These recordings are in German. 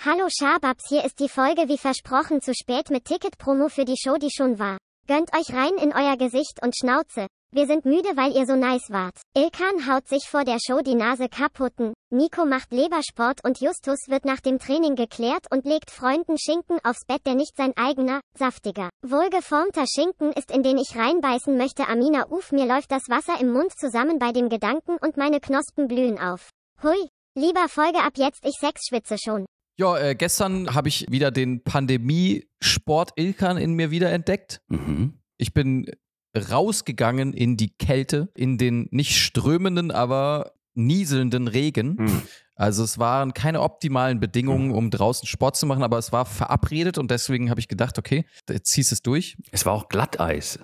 Hallo Schababs, hier ist die Folge wie versprochen zu spät mit Ticket-Promo für die Show, die schon war. Gönnt euch rein in euer Gesicht und Schnauze. Wir sind müde, weil ihr so nice wart. Ilkan haut sich vor der Show die Nase kaputten. Nico macht Lebersport und Justus wird nach dem Training geklärt und legt Freunden Schinken aufs Bett, der nicht sein eigener, saftiger, wohlgeformter Schinken ist, in den ich reinbeißen möchte. Amina Uf, mir läuft das Wasser im Mund zusammen bei dem Gedanken und meine Knospen blühen auf. Hui. Lieber Folge ab jetzt, ich sexschwitze schon. Ja, äh, gestern habe ich wieder den Pandemie-Sport-Ilkan in mir wiederentdeckt. Mhm. Ich bin rausgegangen in die Kälte, in den nicht strömenden, aber nieselnden Regen. Mhm. Also es waren keine optimalen Bedingungen, um draußen Sport zu machen, aber es war verabredet und deswegen habe ich gedacht, okay, jetzt ziehst es durch. Es war auch Glatteis.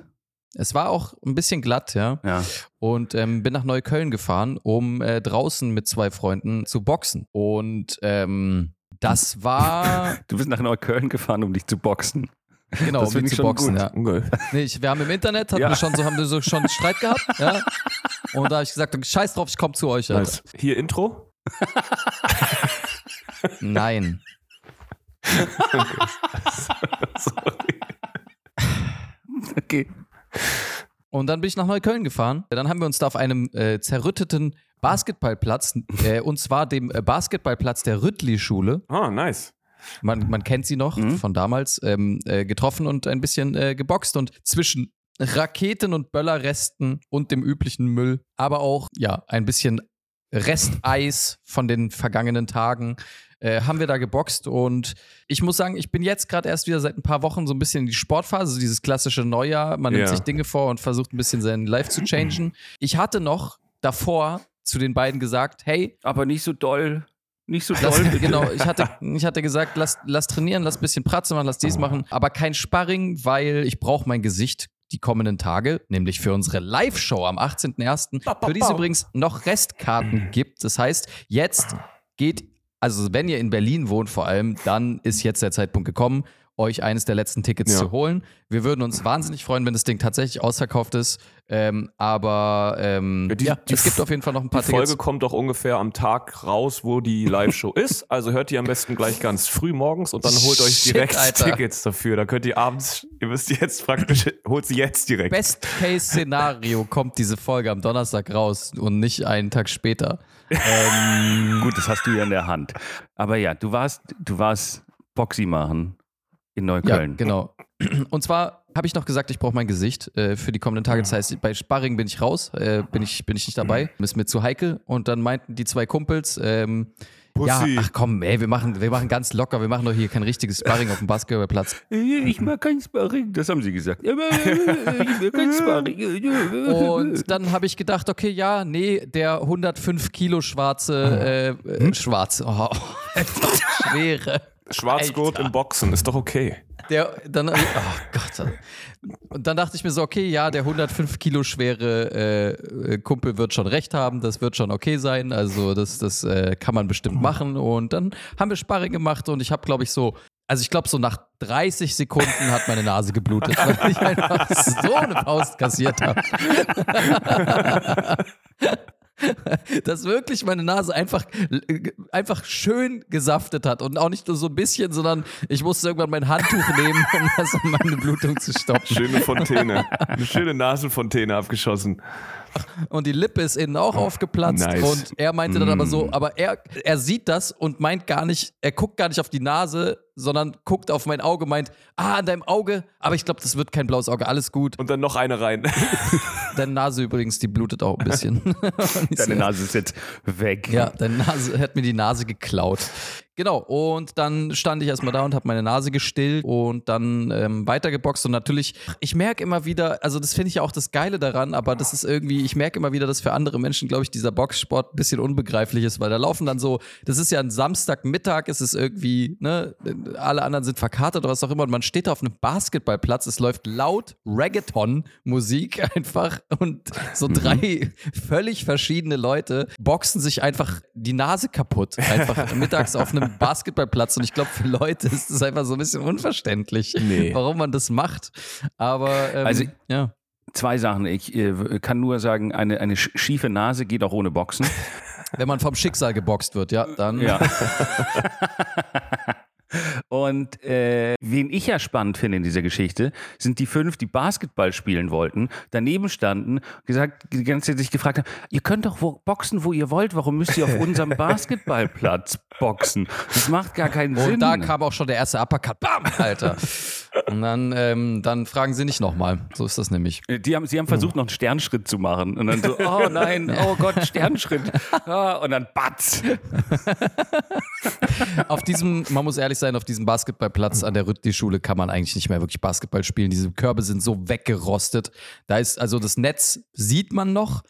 Es war auch ein bisschen glatt, ja. Ja. Und ähm, bin nach Neukölln gefahren, um äh, draußen mit zwei Freunden zu boxen. Und ähm, das war Du bist nach Neukölln gefahren, um dich zu boxen. genau, Das um mich ich zu boxen, ja. Okay. Nee, ich, wir haben im Internet, hatten Ja. wir schon so, haben wir so schon Streit gehabt, ja. Und da habe ich gesagt, scheiß drauf, ich komme zu euch. Nice. Hier Intro. Nein. Sorry. Okay. Und dann bin ich nach Neukölln gefahren. Dann haben wir uns da auf einem äh, zerrütteten Basketballplatz, äh, und zwar dem äh, Basketballplatz der Rüttli-Schule, Ah, nice. man, man kennt sie noch Mhm. von damals, ähm, äh, getroffen und ein bisschen äh, geboxt. Und zwischen Raketen und Böllerresten und dem üblichen Müll, aber auch, ja, ein bisschen Resteis von den vergangenen Tagen, äh, haben wir da geboxt. Und ich muss sagen, ich bin jetzt gerade erst wieder seit ein paar Wochen so ein bisschen in die Sportphase, so dieses klassische Neujahr. Man nimmt Ja. sich Dinge vor und versucht ein bisschen sein Life zu changen. Ich hatte noch davor zu den beiden gesagt, hey, Aber nicht so doll. Nicht so Lass, doll. genau, ich hatte, ich hatte gesagt, lass, lass trainieren, lass ein bisschen Pratze machen, lass dies machen, aber kein Sparring, weil ich brauche mein Gesicht die kommenden Tage, nämlich für unsere Live-Show am 18.01., für die es übrigens noch Restkarten gibt. Das heißt, jetzt geht, also wenn ihr in Berlin wohnt vor allem, dann ist jetzt der Zeitpunkt gekommen, euch eines der letzten Tickets Ja. zu holen. Wir würden uns wahnsinnig freuen, wenn das Ding tatsächlich ausverkauft ist, ähm, aber ähm, Ja, die- ja, die es gibt auf jeden Fall noch ein Die paar Folge Tickets. kommt doch ungefähr am Tag raus, wo die Live-Show ist. Also hört ihr am besten gleich ganz früh morgens und dann holt euch Shit, direkt Alter. Tickets dafür. Da könnt ihr abends, ihr müsst jetzt praktisch, holt sie jetzt direkt. Best-Case-Szenario kommt diese Folge am Donnerstag raus und nicht einen Tag später. Ähm, Gut, das hast du ja in der Hand. Aber ja, du warst, du warst Boxy machen in ja, Neukölln. genau. Und zwar habe ich noch gesagt, ich brauche mein Gesicht äh, für die kommenden Tage. Das heißt, bei Sparring bin ich raus, äh, bin, ich, bin ich nicht dabei. Ist mir zu heikel. Und dann meinten die zwei Kumpels, ähm, ja, Pussy. ach komm, ey, wir machen, wir machen ganz locker, wir machen doch hier kein richtiges Sparring auf dem Basketballplatz. Ich mag kein Sparring, das haben sie gesagt. Ich mag kein Sparring. Und dann habe ich gedacht, okay, ja, nee, der 105 Kilo schwarze, äh, äh, schwarz, oh, schwere. Schwarzgurt Alter. im Boxen, ist doch okay. Der, dann, oh Gott. Und dann dachte ich mir so, okay, ja, der 105 Kilo schwere äh, äh, Kumpel wird schon recht haben, das wird schon okay sein, also das, das äh, kann man bestimmt machen. Und dann haben wir Sparring gemacht und ich habe, glaube ich, so, also ich glaube, so nach 30 Sekunden hat meine Nase geblutet, weil ich einfach so eine Faust kassiert habe. Dass wirklich meine Nase einfach, einfach schön gesaftet hat und auch nicht nur so ein bisschen, sondern ich musste irgendwann mein Handtuch nehmen, um das um meine Blutung zu stoppen. Schöne Fontäne. Eine schöne Nasenfontäne abgeschossen. Und die Lippe ist innen auch aufgeplatzt. Nice. Und er meinte dann aber so, aber er, er sieht das und meint gar nicht, er guckt gar nicht auf die Nase, sondern guckt auf mein Auge, meint, ah, an deinem Auge, aber ich glaube, das wird kein blaues Auge, alles gut. Und dann noch eine rein. Deine Nase übrigens, die blutet auch ein bisschen. Deine Nase ist jetzt weg. Ja, deine Nase hat mir die Nase geklaut. Genau, und dann stand ich erstmal da und habe meine Nase gestillt und dann ähm, weitergeboxt. Und natürlich, ich merke immer wieder, also das finde ich ja auch das Geile daran, aber das ist irgendwie, ich merke immer wieder, dass für andere Menschen, glaube ich, dieser Boxsport ein bisschen unbegreiflich ist, weil da laufen dann so, das ist ja ein Samstagmittag, es ist irgendwie, ne, alle anderen sind verkartet oder was auch immer und man steht da auf einem Basketballplatz, es läuft laut Reggaeton-Musik einfach und so drei völlig verschiedene Leute boxen sich einfach die Nase kaputt, einfach mittags auf einem Basketballplatz und ich glaube, für Leute ist das einfach so ein bisschen unverständlich, Nee. warum man das macht. Aber ähm, Also- ja. Zwei Sachen. Ich äh, kann nur sagen, eine, eine sch- schiefe Nase geht auch ohne Boxen. Wenn man vom Schicksal geboxt wird, ja, dann. Ja. Und äh, wen ich ja spannend finde in dieser Geschichte, sind die fünf, die Basketball spielen wollten, daneben standen, gesagt, die ganze Zeit sich gefragt haben, ihr könnt doch wo, boxen, wo ihr wollt, warum müsst ihr auf unserem Basketballplatz boxen? Das macht gar keinen Sinn. Und da kam auch schon der erste Uppercut. Bam, Alter. Und dann, ähm, dann fragen sie nicht nochmal. So ist das nämlich. Die haben, sie haben versucht, noch einen Sternschritt zu machen. Und dann so, oh nein, oh Gott, Sternschritt. Ah, und dann batz. Auf diesem, man muss ehrlich sein, auf diesem Basketballplatz an der Rüttli-Schule kann man eigentlich nicht mehr wirklich Basketball spielen. Diese Körbe sind so weggerostet. Da ist, also das Netz sieht man noch,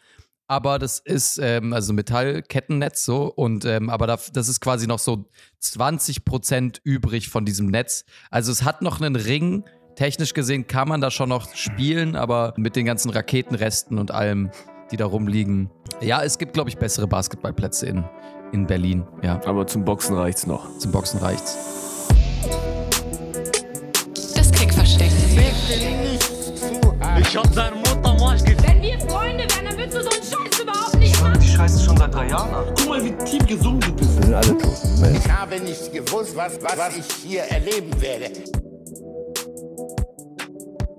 aber das ist ähm, also Metallkettennetz so und ähm, aber da, das ist quasi noch so 20 Prozent übrig von diesem Netz. Also es hat noch einen Ring. Technisch gesehen kann man da schon noch spielen, aber mit den ganzen Raketenresten und allem, die da rumliegen. Ja, es gibt, glaube ich, bessere Basketballplätze in, in Berlin. Ja, Aber zum Boxen reicht's noch. zum Boxen reicht's. Das Kickversteck. Ich hab deine Mutter Wenn wir Freunde wären, dann würdest du so einen Scheiß überhaupt nicht machen. Die scheiße schon seit drei Jahren an. Guck mal, wie tief gesungen du bist. Ich habe nicht gewusst, was, was ich hier erleben werde.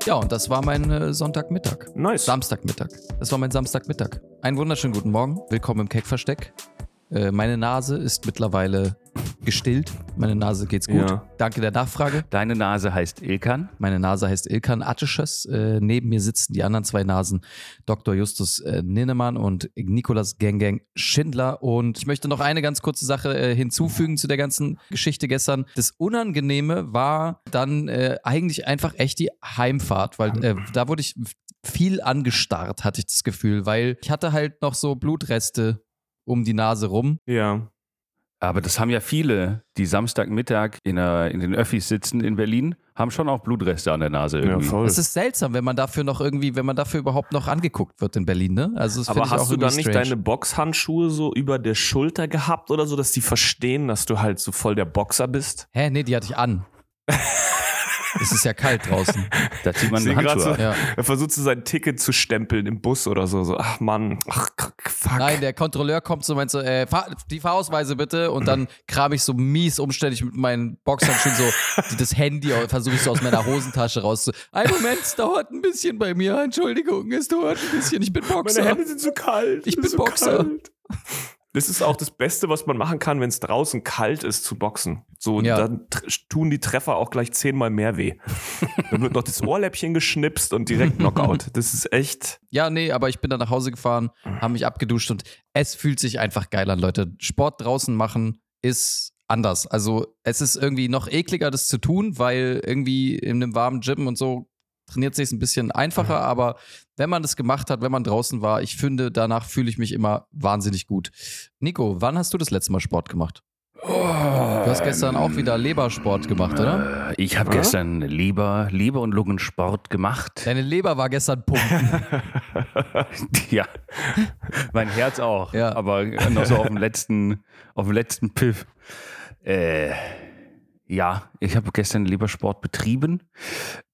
Ja, und das war mein äh, Sonntagmittag. Nice. Samstagmittag. Das war mein Samstagmittag. Einen wunderschönen guten Morgen. Willkommen im Keckversteck. Äh, meine Nase ist mittlerweile gestillt. Meine Nase geht's gut. Ja. Danke der Nachfrage. Deine Nase heißt Ilkan. Meine Nase heißt Ilkan Attisches. Äh, neben mir sitzen die anderen zwei Nasen, Dr. Justus äh, Ninnemann und Nikolas Gengeng Schindler. Und ich möchte noch eine ganz kurze Sache äh, hinzufügen zu der ganzen Geschichte gestern. Das Unangenehme war dann äh, eigentlich einfach echt die Heimfahrt, weil äh, da wurde ich viel angestarrt, hatte ich das Gefühl, weil ich hatte halt noch so Blutreste um die Nase rum. Ja. Aber das haben ja viele, die Samstagmittag in, der, in den Öffis sitzen in Berlin, haben schon auch Blutreste an der Nase Ja, irgendwie. voll. Es ist seltsam, wenn man dafür noch irgendwie, wenn man dafür überhaupt noch angeguckt wird in Berlin, ne? Also das Aber ich auch hast du dann nicht strange. deine Boxhandschuhe so über der Schulter gehabt oder so, dass die verstehen, dass du halt so voll der Boxer bist? Hä, nee, die hatte ich an. es ist ja kalt draußen. da zieht man grad Handschuhe so-. Ja. Er versucht so sein Ticket zu stempeln im Bus oder so. so ach Mann, ach fuck. Nein, der Kontrolleur kommt so und meint so, äh, fahr, die Fahrausweise bitte. Und dann kram ich so mies umständlich mit meinen Boxhandschuhen so das Handy, versuche ich so aus meiner Hosentasche raus. Ein Moment, es dauert ein bisschen bei mir. Entschuldigung, es dauert ein bisschen. Ich bin Boxer. Meine Hände sind so kalt. Ich bin so Boxer. kalt. Das ist auch das Beste, was man machen kann, wenn es draußen kalt ist, zu boxen. So, Ja. dann tun die Treffer auch gleich zehnmal mehr weh. dann wird noch das Ohrläppchen geschnipst und direkt Knockout. Das ist echt. Ja, nee, aber ich bin dann nach Hause gefahren, habe mich abgeduscht und es fühlt sich einfach geil an, Leute. Sport draußen machen ist anders. Also es ist irgendwie noch ekliger, das zu tun, weil irgendwie in einem warmen Gym und so trainiert sich ein bisschen einfacher, aber wenn man das gemacht hat, wenn man draußen war, ich finde, danach fühle ich mich immer wahnsinnig gut. Nico, wann hast du das letzte Mal Sport gemacht? Du hast gestern auch wieder Lebersport gemacht, oder? Äh, Ich habe gestern Leber, Leber- und Lungensport gemacht. Deine Leber war gestern pumpen. ja, mein Herz auch. Ja. Aber noch so auf dem letzten, auf dem letzten Piff. Äh, ja, ich habe gestern Lebersport betrieben.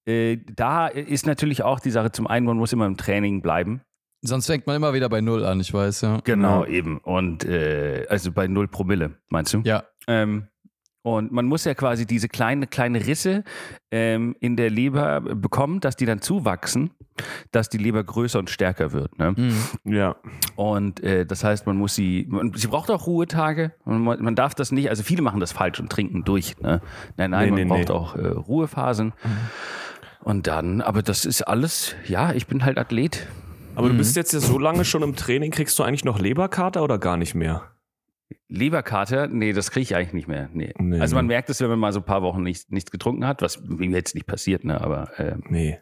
Äh, da ist natürlich auch die Sache, zum einen, man muss immer im Training bleiben. Sonst fängt man immer wieder bei Null an, ich weiß, ja. Genau, eben. Und äh, also bei 0 Promille, meinst du? Ja. Ähm, und man muss ja quasi diese kleine, kleine Risse ähm, in der Leber bekommen, dass die dann zuwachsen, dass die Leber größer und stärker wird. Ne? Mhm. Ja. Und äh, das heißt, man muss sie, man, sie braucht auch Ruhetage. Man, man darf das nicht, also viele machen das falsch und trinken durch. Ne? Nein, nein, Nee, man nee, braucht nee. auch äh, Ruhephasen. Und dann, aber das ist alles, ja, ich bin halt Athlet. Aber du bist jetzt ja so lange schon im Training, kriegst du eigentlich noch Leberkater oder gar nicht mehr? Leberkater, nee, das kriege ich eigentlich nicht mehr. Nee. Nee, also man ne. merkt es, wenn man mal so ein paar Wochen nicht, nichts getrunken hat, was mir jetzt nicht passiert, ne? aber äh, Nee.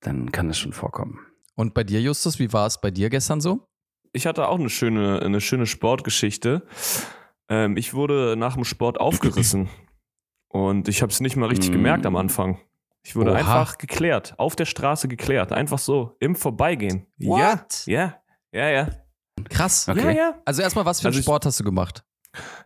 dann kann es schon vorkommen. Und bei dir, Justus, wie war es bei dir gestern so? Ich hatte auch eine schöne, eine schöne Sportgeschichte. Ähm, ich wurde nach dem Sport aufgerissen. Und ich habe es nicht mal richtig Mm. gemerkt am Anfang. Ich wurde Oha. einfach geklärt, auf der Straße geklärt. Einfach so, im Vorbeigehen. What? Ja, ja, ja, ja. Krass. Okay. Ja, ja. Also erstmal, was für einen Also ich- Sport hast du gemacht?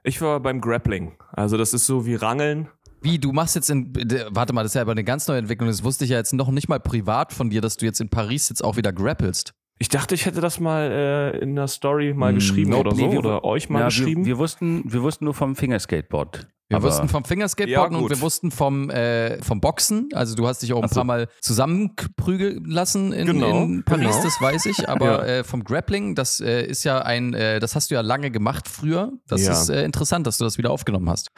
Ich war beim Grappling. Also das ist so wie Rangeln. Wie, du machst jetzt in, warte mal, das ist ja aber eine ganz neue Entwicklung, das wusste ich ja jetzt noch nicht mal privat von dir, dass du jetzt in Paris jetzt auch wieder grappelst. Ich dachte, ich hätte das mal äh, in der Story mal Mm, geschrieben nope, oder so. nee, wir- oder euch mal Ja, geschrieben. wir, wir, wussten, wir wussten nur vom Fingerskateboard. Wir Aber- wussten vom Fingerskateboarden Ja, und wir wussten vom, äh, vom Boxen. Also du hast dich auch ein Ach so. paar Mal zusammenprügeln lassen in, Genau, in Paris, genau. das weiß ich. Aber Ja. äh, vom Grappling, das äh, ist ja ein, äh, das hast du ja lange gemacht früher. Das Ja. ist äh, interessant, dass du das wieder aufgenommen hast.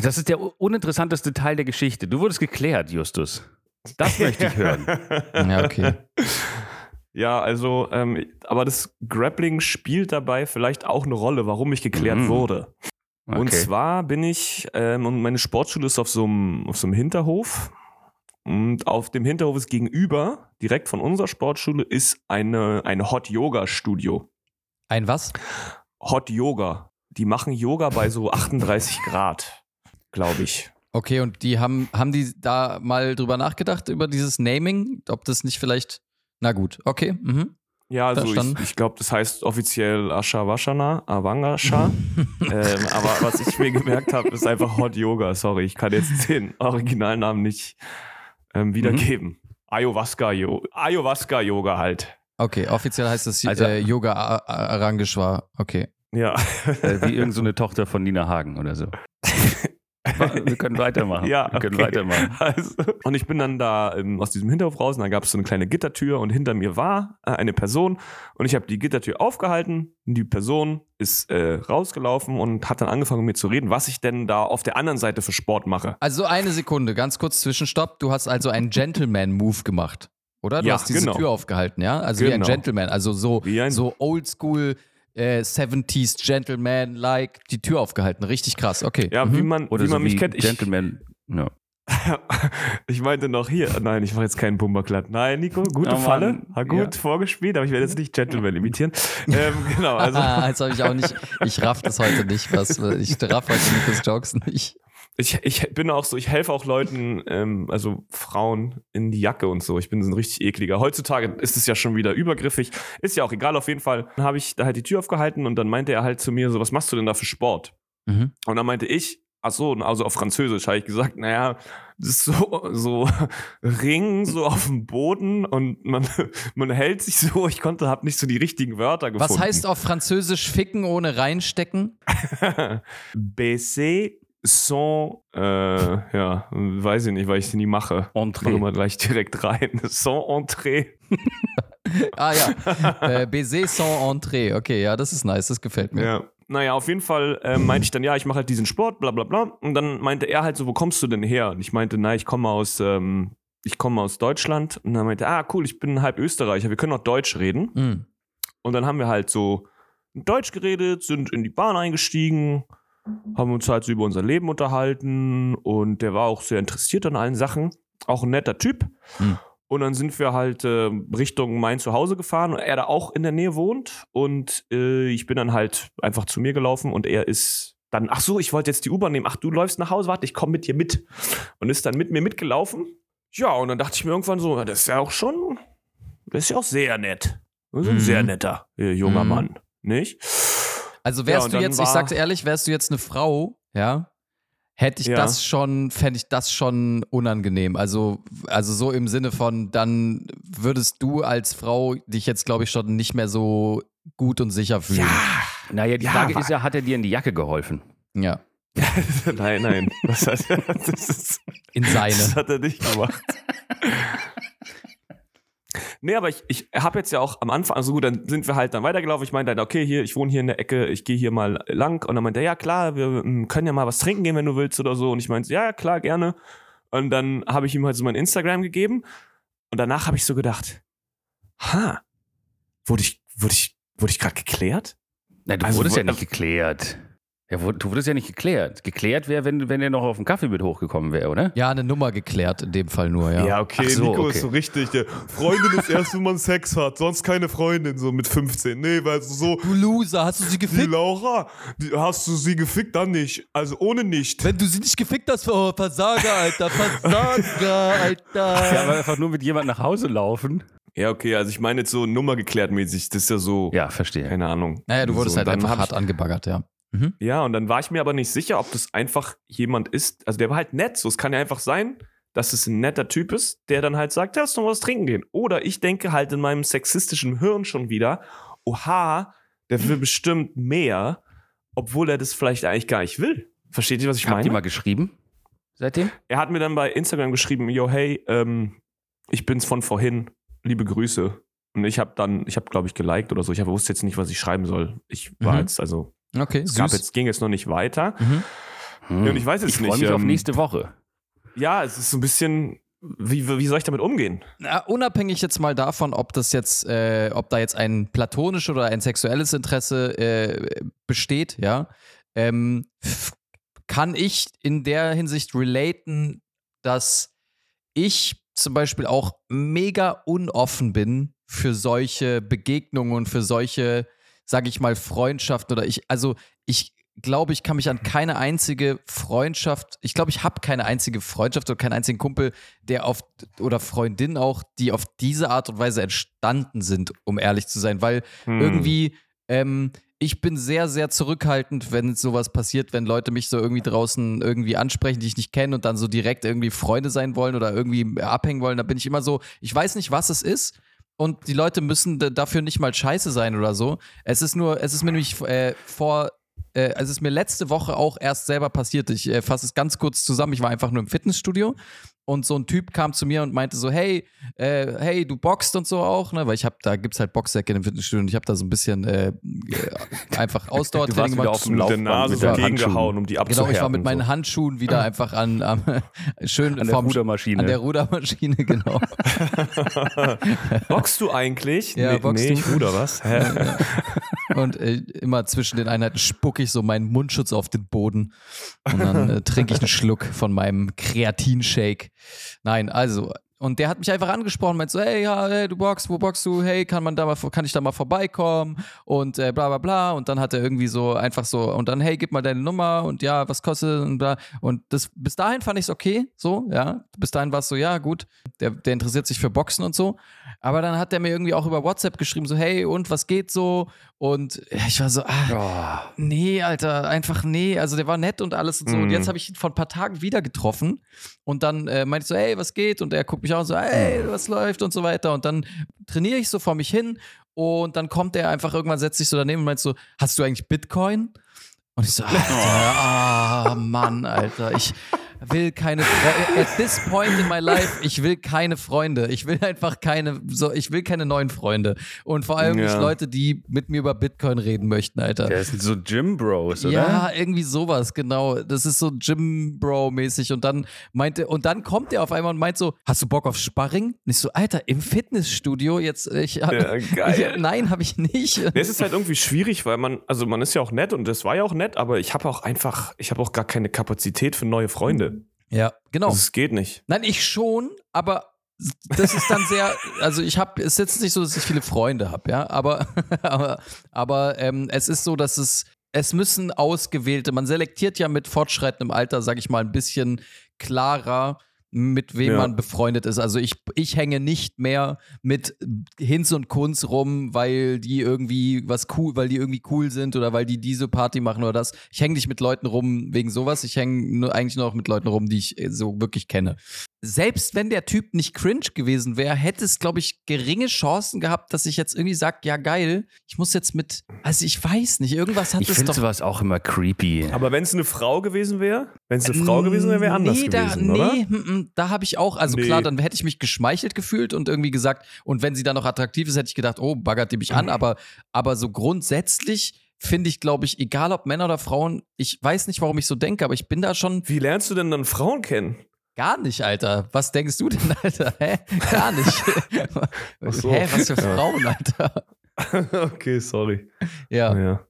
Das ist der uninteressanteste Teil der Geschichte. Du wurdest geklärt, Justus. Das möchte ich hören. Ja, okay. Ja, also, ähm, aber das Grappling spielt dabei vielleicht auch eine Rolle, warum ich geklärt Mhm. wurde. Und Okay. zwar bin ich, ähm, und meine Sportschule ist auf so einem auf so einem Hinterhof. Und auf dem Hinterhof ist gegenüber, direkt von unserer Sportschule, ist eine, eine Hot Yoga Studio. Ein was? Hot Yoga. Die machen Yoga bei so 38 Grad, glaube ich. Okay, und die haben, haben die da mal drüber nachgedacht, über dieses Naming? Ob das nicht vielleicht. Na gut, okay. Mhm. Ja, also ich, ich glaube, das heißt offiziell Ashavashana, Avangasha. ähm, aber was ich mir gemerkt habe, ist einfach Hot Yoga. Sorry, ich kann jetzt den Originalnamen nicht ähm, wiedergeben. Ayahuasca, -Yo Ayahuasca Yoga halt. Okay, offiziell heißt es Also- äh, Yoga Arangeshwar. Okay. Ja. Äh, wie irgendeine so eine Tochter von Nina Hagen oder so. Wir können weitermachen. Ja, Wir können okay. weitermachen. Also, und ich bin dann da ähm, aus diesem Hinterhof raus und da gab es so eine kleine Gittertür und hinter mir war äh, eine Person und ich habe die Gittertür aufgehalten und die Person ist äh, rausgelaufen und hat dann angefangen mit mir zu reden, was ich denn da auf der anderen Seite für Sport mache. Also eine Sekunde, ganz kurz Zwischenstopp. Du hast also einen Gentleman-Move gemacht, oder? Du Ja, hast diese genau. Tür aufgehalten, ja? Also wie ein Genau. Gentleman, also so, so oldschool äh, 70s Gentleman-like die Tür aufgehalten. Richtig krass, okay. Ja, Mhm. wie man, Oder wie so man mich wie kennt. Ich, Gentleman. Ja. ich meinte noch hier, nein, ich mache jetzt keinen Bumperklatt. Nein, Nico, gute Oh Falle, hat gut ja. vorgespielt, aber ich werde jetzt nicht Gentleman imitieren. ähm, genau, also Ah, jetzt habe ich auch nicht, ich raff das heute nicht, was, ich raff heute Nikos Jokes nicht. Ich, ich bin auch so, ich helfe auch Leuten, ähm, also Frauen in die Jacke und so. Ich bin so ein richtig ekliger. Heutzutage ist es ja schon wieder übergriffig. Ist ja auch egal, auf jeden Fall. Dann habe ich da halt die Tür aufgehalten und dann meinte er halt zu mir so, was machst du denn da für Sport? Mhm. Und dann meinte ich, ach so, also auf Französisch habe ich gesagt, naja, das ist so, so Ring so auf dem Boden und man, man hält sich so, ich konnte, habe nicht so die richtigen Wörter gefunden. Was heißt auf Französisch ficken ohne reinstecken? BC sans, äh, ja, weiß ich nicht, weil ich sie nie mache. Entree. Mach immer gleich direkt rein. Sans Entrée. Ah ja, äh, Baiser sans Entrée. Okay, ja, das ist nice, das gefällt mir. Ja. Naja, auf jeden Fall ähm, meinte ich dann, ja, ich mache halt diesen Sport, bla bla bla. Und dann meinte er halt so, wo kommst du denn her? Und ich meinte, na, ich komme aus, ähm, ich komme aus Deutschland. Und dann meinte er, ah, cool, ich bin halb Österreicher, wir können auch Deutsch reden. Mhm. Und dann haben wir halt so Deutsch geredet, sind in die Bahn eingestiegen, haben uns halt so über unser Leben unterhalten und der war auch sehr interessiert an allen Sachen. Auch ein netter Typ. Hm. Und dann sind wir halt äh, Richtung mein Zuhause gefahren und er da auch in der Nähe wohnt. Und äh, ich bin dann halt einfach zu mir gelaufen und er ist dann, ach so, ich wollte jetzt die U-Bahn nehmen. Ach, du läufst nach Hause, warte, ich komme mit dir mit. Und ist dann mit mir mitgelaufen. Ja, und dann dachte ich mir irgendwann so, das ist ja auch schon, das ist ja auch sehr nett. Das ist ein Mhm. sehr netter äh, junger Mhm. Mann, nicht? Also Ja, wärst und du jetzt, ich sag's ehrlich, wärst du jetzt eine Frau, ja, hätte ich Ja. das schon, fände ich das schon unangenehm. Also, also so im Sinne von, dann würdest du als Frau dich jetzt, glaube ich, schon nicht mehr so gut und sicher fühlen. Naja, die Ja, Frage ist ja, hat er dir in die Jacke geholfen? Ja. nein, nein. Das hat, das, ist, In das seine. hat er nicht gemacht. Nee, aber ich, ich habe jetzt ja auch am Anfang, also gut, dann sind wir halt dann weitergelaufen. Ich meinte halt, okay, hier, ich wohne hier in der Ecke, ich gehe hier mal lang. Und dann meinte er, ja klar, wir mm, können ja mal was trinken gehen, wenn du willst oder so. Und ich meinte, ja, klar, gerne. Und dann habe ich ihm halt so mein Instagram gegeben. Und danach habe ich so gedacht, ha, wurde ich, wurde ich, wurde ich gerade geklärt? Nein, du Also, wurdest ja nicht geklärt. Ja, du wurdest ja nicht geklärt. Geklärt wäre, wenn, wenn er noch auf den Kaffee mit hochgekommen wäre, oder? Ja, eine Nummer geklärt, in dem Fall nur, ja. okay, Ach so, Nico okay. ist so richtig. Der Freundin ist erst, wenn man Sex hat, sonst keine Freundin, so mit 15. Nee, weil so, Du Loser, hast du sie die gefickt? Laura, die, hast du sie gefickt? Dann nicht. Also ohne nicht. Wenn du sie nicht gefickt hast, oh, Versager, Alter, Versager, Alter. Ja, aber einfach nur mit jemandem nach Hause laufen. Ja, okay, also ich meine jetzt so Nummer geklärt mäßig. Das ist ja so, Ja, verstehe. keine Ahnung. Naja, du wurdest so, halt einfach hart angebaggert, ja. Mhm. Ja, und dann war ich mir aber nicht sicher, ob das einfach jemand ist. Also der war halt nett. So, es kann ja einfach sein, dass es ein netter Typ ist, der dann halt sagt, ja, lass noch was trinken gehen. Oder ich denke halt in meinem sexistischen Hirn schon wieder, oha, der will bestimmt mehr, obwohl er das vielleicht eigentlich gar nicht will. Versteht ihr, was ich Habt meine? ihr mal geschrieben? Seitdem? Er hat mir dann bei Instagram geschrieben, yo, hey, ähm, ich bin's von vorhin, liebe Grüße. Und ich habe dann, ich habe glaube ich geliked oder so. Ich hab- wusste jetzt nicht, was ich schreiben soll. Ich war Mhm. jetzt, also Okay, es süß. gab jetzt, ging jetzt noch nicht weiter. Mhm. Hm. Und ich weiß jetzt ich freue nicht, mich auf ähm, nächste Woche. Ja, es ist so ein bisschen, wie, wie soll ich damit umgehen? Na, unabhängig jetzt mal davon, ob das jetzt, äh, ob da jetzt ein platonisches oder ein sexuelles Interesse äh, besteht, ja, ähm, kann ich in der Hinsicht relaten, dass ich zum Beispiel auch mega unoffen bin für solche Begegnungen und für solche, sag ich mal, Freundschaften oder ich, also ich glaube, ich kann mich an keine einzige Freundschaft, ich glaube, ich habe keine einzige Freundschaft oder keinen einzigen Kumpel, der auf oder Freundin auch, die auf diese Art und Weise entstanden sind, um ehrlich zu sein, weil Hm. irgendwie ähm, ich bin sehr, sehr zurückhaltend, wenn sowas passiert, wenn Leute mich so irgendwie draußen irgendwie ansprechen, die ich nicht kenne und dann so direkt irgendwie Freunde sein wollen oder irgendwie abhängen wollen. Da bin ich immer so, ich weiß nicht, was es ist. Und die Leute müssen dafür nicht mal scheiße sein oder so. Es ist nur, es ist mir nämlich äh, vor, äh, es ist mir letzte Woche auch erst selber passiert. Ich äh, fasse es ganz kurz zusammen. Ich war einfach nur im Fitnessstudio und so ein Typ kam zu mir und meinte so, hey, äh, hey, du boxt und so auch, ne? Weil ich habe, da gibt's halt Boxsäcke in dem Fitnessstudio und ich habe da so ein bisschen äh, äh, einfach Ausdauertraining gemacht. auf dem mit der Laufband Nase gegengehauen, Handschuhen. um die Genau, abzuhärten. ich war mit meinen. Handschuhen wieder einfach an, am schön An der vorm- Rudermaschine. An der Rudermaschine, genau. Boxst du eigentlich? Ja, nee, boxst nee, du? ich ruder was. Und äh, immer zwischen den Einheiten spucke ich so meinen Mundschutz auf den Boden und dann äh, trinke ich einen Schluck von meinem Kreatinshake. Nein, also. Und der hat mich einfach angesprochen, meint so, hey, ja, hey, du boxst, wo boxst du? Hey, kann man da mal, kann ich da mal vorbeikommen? Und äh, bla bla bla. Und dann hat er irgendwie so einfach so, und dann, hey, gib mal deine Nummer und ja, was kostet und bla. Und das, bis dahin fand ich es okay, so, ja. Bis dahin war es so, ja, gut, der, der interessiert sich für Boxen und so. Aber dann hat er mir irgendwie auch über WhatsApp geschrieben, so, hey, und was geht so? Und ich war so, ah, nee, Alter, einfach nee. Also der war nett und alles und so. Und Mhm. jetzt habe ich ihn vor ein paar Tagen wieder getroffen. Und dann äh, meinte ich so, hey, was geht? Und er guckt mich auch so, hey, was läuft und so weiter. Und dann trainiere ich so vor mich hin. Und dann kommt er einfach irgendwann, setzt sich so daneben und meint so, hast du eigentlich Bitcoin? Und ich so, Alter, ah, Mann, Alter, ich will keine Freunde. At this point in my life, ich will keine Freunde. Ich will einfach keine, so, ich will keine neuen Freunde. Und vor allem nicht Ja. Leute, die mit mir über Bitcoin reden möchten, Alter. Das sind so Gym Bros, oder? Ja, irgendwie sowas, genau. Das ist so Gym Bro-mäßig. Und dann meinte, und dann kommt er auf einmal und meint so: Hast du Bock auf Sparring? Und ich so, Alter, im Fitnessstudio jetzt. Ich, hab, Ja, geil. Ich, nein, habe ich nicht. Es ist halt irgendwie schwierig, weil man, also man ist ja auch nett und das war ja auch nett, aber ich habe auch einfach, ich habe auch gar keine Kapazität für neue Freunde. Ja, genau. Also es geht nicht. Nein, ich schon, aber das ist dann sehr, also ich habe, es ist jetzt nicht so, dass ich viele Freunde habe, ja, aber, aber, aber ähm, es ist so, dass es, es müssen ausgewählte, man selektiert ja mit fortschreitendem Alter, sag ich mal, ein bisschen klarer, mit wem Ja. man befreundet ist. Also ich, ich hänge nicht mehr mit Hinz und Kunz rum, weil die irgendwie was cool, weil die irgendwie cool sind oder weil die diese Party machen oder das. Ich hänge nicht mit Leuten rum wegen sowas. Ich hänge eigentlich nur noch mit Leuten rum, die ich so wirklich kenne. Selbst wenn der Typ nicht cringe gewesen wäre, hätte es, glaube ich, geringe Chancen gehabt, dass ich jetzt irgendwie sage, ja geil, ich muss jetzt mit, also ich weiß nicht, irgendwas hat Ich es finde doch sowas auch immer creepy. Aber wenn es eine Frau gewesen wäre, wenn es eine Frau gewesen wäre, wäre anders nee, gewesen, da, oder? Nee, mm, mm, da habe ich auch, also Nee. klar, dann hätte ich mich geschmeichelt gefühlt und irgendwie gesagt, und wenn sie dann noch attraktiv ist, hätte ich gedacht, oh, baggert die mich Mhm. an, aber, aber so grundsätzlich finde ich, glaube ich, egal ob Männer oder Frauen, ich weiß nicht, warum ich so denke, aber ich bin da schon Wie lernst du denn dann Frauen kennen? Gar nicht, Alter. Was denkst du denn, Alter? Hä? Gar nicht. so. Hä, was für. Frauen, Alter? okay, sorry. Ja, Ja.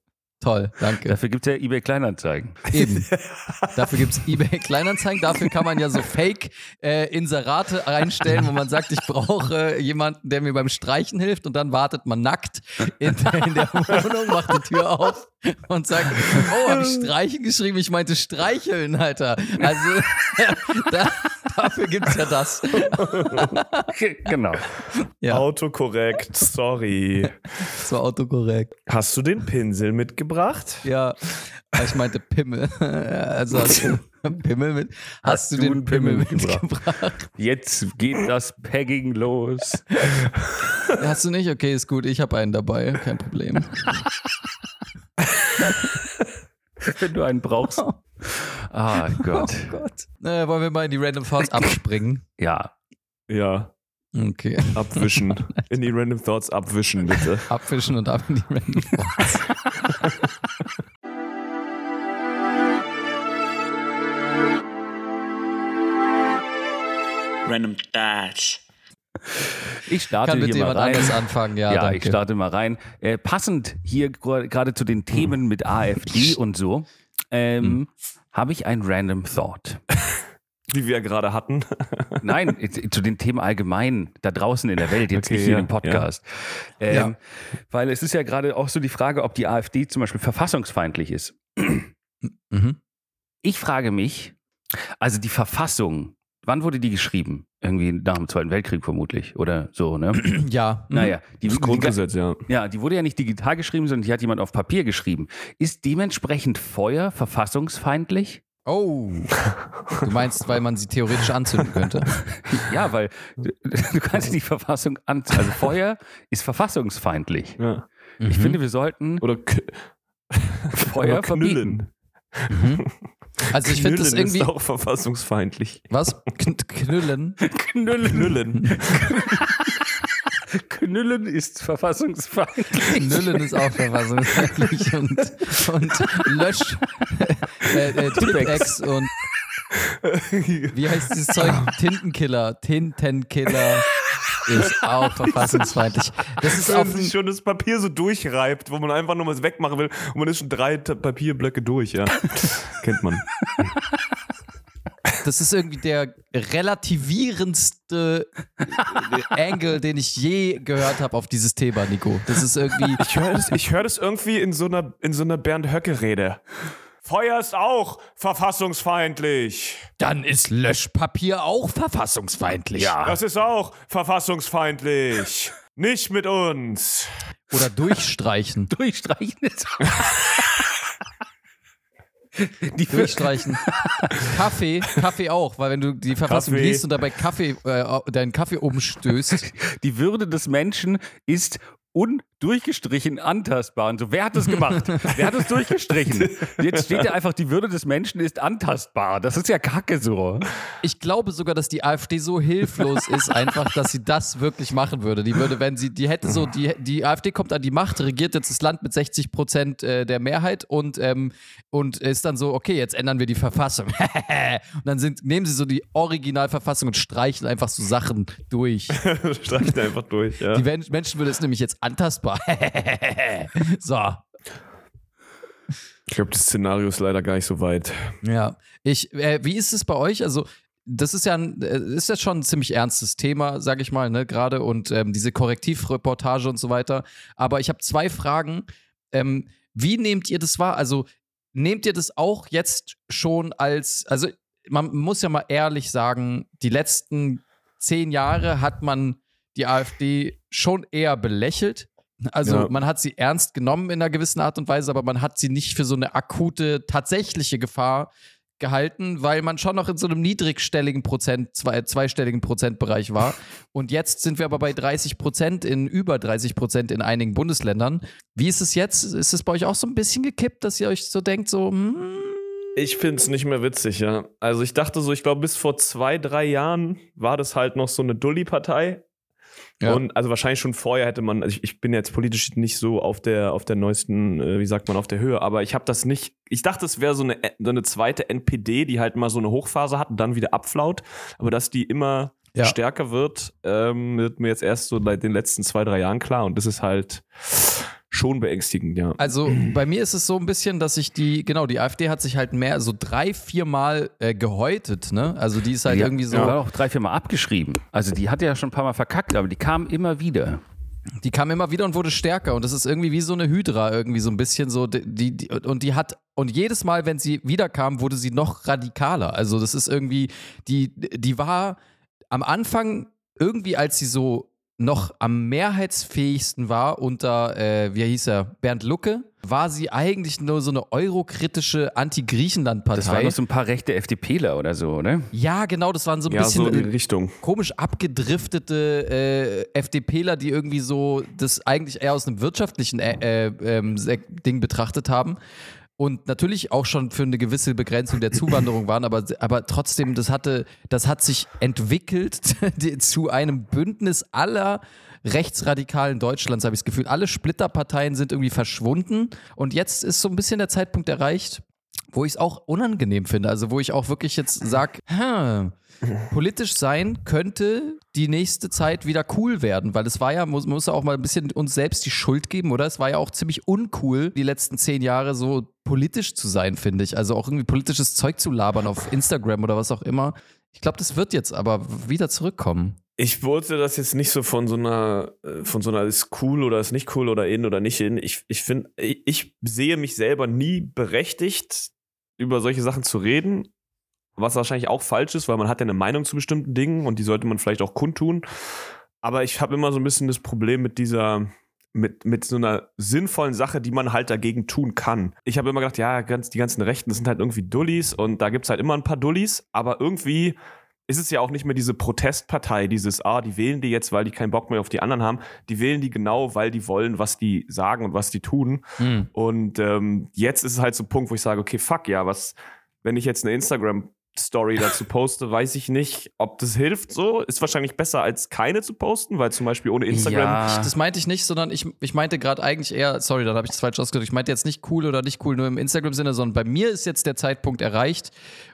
Toll, danke. Dafür gibt es ja eBay Kleinanzeigen. Eben. Dafür gibt es eBay Kleinanzeigen. Dafür kann man ja so Fake-Inserate einstellen, wo man sagt, ich brauche jemanden, der mir beim Streichen hilft. Und dann wartet man nackt in, in der Wohnung, macht die Tür auf und sagt, oh, habe ich Streichen geschrieben? Ich meinte streicheln, Alter. Also da, dafür gibt es ja das. genau. Ja, Autokorrekt, sorry. das war autokorrekt. Hast du den Pinsel mitgebracht? Ja, aber ich meinte Pimmel. Also hast du Pimmel mit? Hast, du den Pimmel, mitgebracht? Jetzt geht das Pegging los. Hast du nicht? Okay, ist gut. Ich habe einen dabei. Kein Problem. Wenn du einen brauchst. Ah Gott. Gott. Äh, wollen wir mal in die Random Thoughts abspringen? Ja. Ja, Okay. abwischen. In die Random Thoughts abwischen, bitte. Abfischen und ab in die Random Thoughts. Random Dash. Ich starte Kann mit hier mal jemand rein. anfangen, ja, Ja, danke. ich starte mal rein. Äh, passend hier gerade zu den Themen mit AfD und so, ähm, Hm. habe ich ein Random Thought. Wie wir gerade hatten. Nein, zu den Themen allgemein da draußen in der Welt, jetzt Okay, nicht hier ja, im Podcast. Ähm, Ja. Weil es ist ja gerade auch so die Frage, ob die AfD zum Beispiel verfassungsfeindlich ist. Mhm. Ich frage mich, also die Verfassung, wann wurde die geschrieben? Irgendwie nach dem Zweiten Weltkrieg vermutlich oder so, ne? Ja. mhm. Naja, die, Das die, Grundgesetz, ja. ja, die wurde ja nicht digital geschrieben, sondern die hat jemand auf Papier geschrieben. Ist dementsprechend Feuer verfassungsfeindlich? Oh. Du meinst, weil man sie theoretisch anzünden könnte? Ja, weil du, du kannst die Verfassung anzünden. Also Feuer ist verfassungsfeindlich. ja. Ich Mhm. finde, wir sollten Oder Feuer oder knüllen. verbieten. Also ich finde das Knüllen irgendwie. ist auch verfassungsfeindlich. Was? Kn knüllen? Knüllen. Knüllen. Knüllen ist verfassungsfeindlich. Knüllen ist auch verfassungsfeindlich und, und Lösch, äh, äh, Tipex und wie heißt dieses Zeug? Tintenkiller, Tintenkiller ist auch verfassungsfeindlich. Das ist Wenn sich schon das Papier so durchreibt, wo man einfach nur was wegmachen will und man ist schon drei Papierblöcke durch, ja. Kennt man. das ist irgendwie der relativierendste Angle, den ich je gehört habe auf dieses Thema, Nico. Das ist irgendwie Ich höre das, ich hör das irgendwie in so einer, in so einer Bernd-Höcke-Rede. Feuer ist auch verfassungsfeindlich. dann ist Löschpapier auch verfassungsfeindlich. Ja. Das ist auch verfassungsfeindlich. Nicht mit uns. Oder durchstreichen. Durchstreichen ist. Die Durchstreichen. Kaffee, Kaffee auch, weil wenn du die Verfassung Kaffee. liest und dabei Kaffee, äh, deinen Kaffee umstößt, Die Würde des Menschen ist undurchgestrichen antastbar. Und so, wer hat das gemacht? wer hat das durchgestrichen? Jetzt steht ja einfach, die Würde des Menschen ist antastbar. Das ist ja kacke so. ich glaube sogar, dass die AfD so hilflos ist, einfach, dass sie das wirklich machen würde. Die würde, wenn sie, die hätte so, die, die AfD kommt an die Macht, regiert jetzt das Land mit 60 Prozent äh, der Mehrheit und, ähm, und ist dann so, okay, jetzt ändern wir die Verfassung. und dann sind, nehmen sie so die Originalverfassung und streichen einfach so Sachen durch. Streicht einfach durch, ja. Die Men- Menschen würde es nämlich jetzt antastbar. so. Ich glaube, das Szenario ist leider gar nicht so weit. Ja. Ich, äh, wie ist es bei euch? Also, das ist ja, ein, äh, ist ja schon ein ziemlich ernstes Thema, sag ich mal, ne, gerade und ähm, diese Korrektivreportage und so weiter. Aber ich habe zwei Fragen. Ähm, wie nehmt ihr das wahr? Also, nehmt ihr das auch jetzt schon als, also, man muss ja mal ehrlich sagen, die letzten zehn Jahre hat man die AfD schon eher belächelt. Also Ja. man hat sie ernst genommen in einer gewissen Art und Weise, aber man hat sie nicht für so eine akute, tatsächliche Gefahr gehalten, weil man schon noch in so einem niedrigstelligen Prozent, zwei, zweistelligen Prozentbereich war. Und jetzt sind wir aber bei 30 Prozent in über 30 Prozent in einigen Bundesländern. Wie ist es jetzt? Ist es bei euch auch so ein bisschen gekippt, dass ihr euch so denkt, so, hm, Ich finde es nicht mehr witzig, ja. Also ich dachte so, ich glaube, bis vor zwei, drei Jahren war das halt noch so eine Dulli-Partei. Ja. Und also wahrscheinlich schon vorher hätte man, also ich, ich bin jetzt politisch nicht so auf der, auf der neuesten, äh, wie sagt man, auf der Höhe, aber ich habe das nicht, ich dachte, es wäre so eine, so eine zweite NPD, die halt mal so eine Hochphase hat und dann wieder abflaut, aber dass die immer Ja. stärker wird, ähm, wird mir jetzt erst so seit den letzten zwei, drei Jahren klar und das ist halt schon beängstigend, ja. Also bei mir ist es so ein bisschen, dass ich die, genau, die AfD hat sich halt mehr, so drei, vier Mal äh, gehäutet, ne? Also die ist halt die irgendwie so, Die war auch drei, vier Mal abgeschrieben. Also die hat ja schon ein paar Mal verkackt, aber die kam immer wieder. die kam immer wieder und wurde stärker und das ist irgendwie wie so eine Hydra, irgendwie so ein bisschen so, die, die und die hat, und jedes Mal, wenn sie wiederkam, wurde sie noch radikaler. Also das ist irgendwie, die, die war am Anfang irgendwie, als sie so noch am mehrheitsfähigsten war unter, äh, wie hieß er, Bernd Lucke, war sie eigentlich nur so eine eurokritische Anti-Griechenland-Partei. Das waren noch so ein paar rechte FDPler oder so, ne? ja, genau, das waren so ein Ja, bisschen so in äh, Richtung. komisch abgedriftete äh, FDPler, die irgendwie so das eigentlich eher aus einem wirtschaftlichen äh, äh, ähm, Ding betrachtet haben. Und natürlich auch schon für eine gewisse Begrenzung der Zuwanderung waren, aber, aber trotzdem, das hatte, das hat sich entwickelt zu einem Bündnis aller Rechtsradikalen Deutschlands, habe ich das Gefühl. Alle Splitterparteien sind irgendwie verschwunden und jetzt ist so ein bisschen der Zeitpunkt erreicht, wo ich es auch unangenehm finde. Also wo ich auch wirklich jetzt sage, politisch sein könnte die nächste Zeit wieder cool werden, weil es war ja, muss, muss auch mal ein bisschen uns selbst die Schuld geben, oder? Es war ja auch ziemlich uncool, die letzten zehn Jahre so politisch zu sein, finde ich. Also auch irgendwie politisches Zeug zu labern auf Instagram oder was auch immer. Ich glaube, das wird jetzt aber wieder zurückkommen. Ich wollte das jetzt nicht so von so einer, äh, von so einer ist cool oder ist nicht cool oder in oder nicht in. Ich, ich finde, ich, ich sehe mich selber nie berechtigt, über solche Sachen zu reden, was wahrscheinlich auch falsch ist, weil man hat ja eine Meinung zu bestimmten Dingen und die sollte man vielleicht auch kundtun. Aber ich habe immer so ein bisschen das Problem mit dieser, mit, mit so einer sinnvollen Sache, die man halt dagegen tun kann. Ich habe immer gedacht, ja, ganz, die ganzen Rechten, sind halt irgendwie Dullis und da gibt es halt immer ein paar Dullis, aber irgendwie ist es ja auch nicht mehr diese Protestpartei, dieses, ah, die wählen die jetzt, weil die keinen Bock mehr auf die anderen haben. Die wählen die genau, weil die wollen, was die sagen und was die tun. Hm. Und ähm, jetzt ist es halt so ein Punkt, wo ich sage, okay, fuck, ja, was, wenn ich jetzt eine Instagram Story dazu poste, weiß ich nicht, ob das hilft so. Ist wahrscheinlich besser als keine zu posten, weil zum Beispiel ohne Instagram. Ja. Das meinte ich nicht, sondern ich, ich meinte gerade eigentlich eher, sorry, dann habe ich das falsch ausgedrückt. Ich meinte jetzt nicht cool oder nicht cool nur im Instagram-Sinne, sondern bei mir ist jetzt der Zeitpunkt erreicht,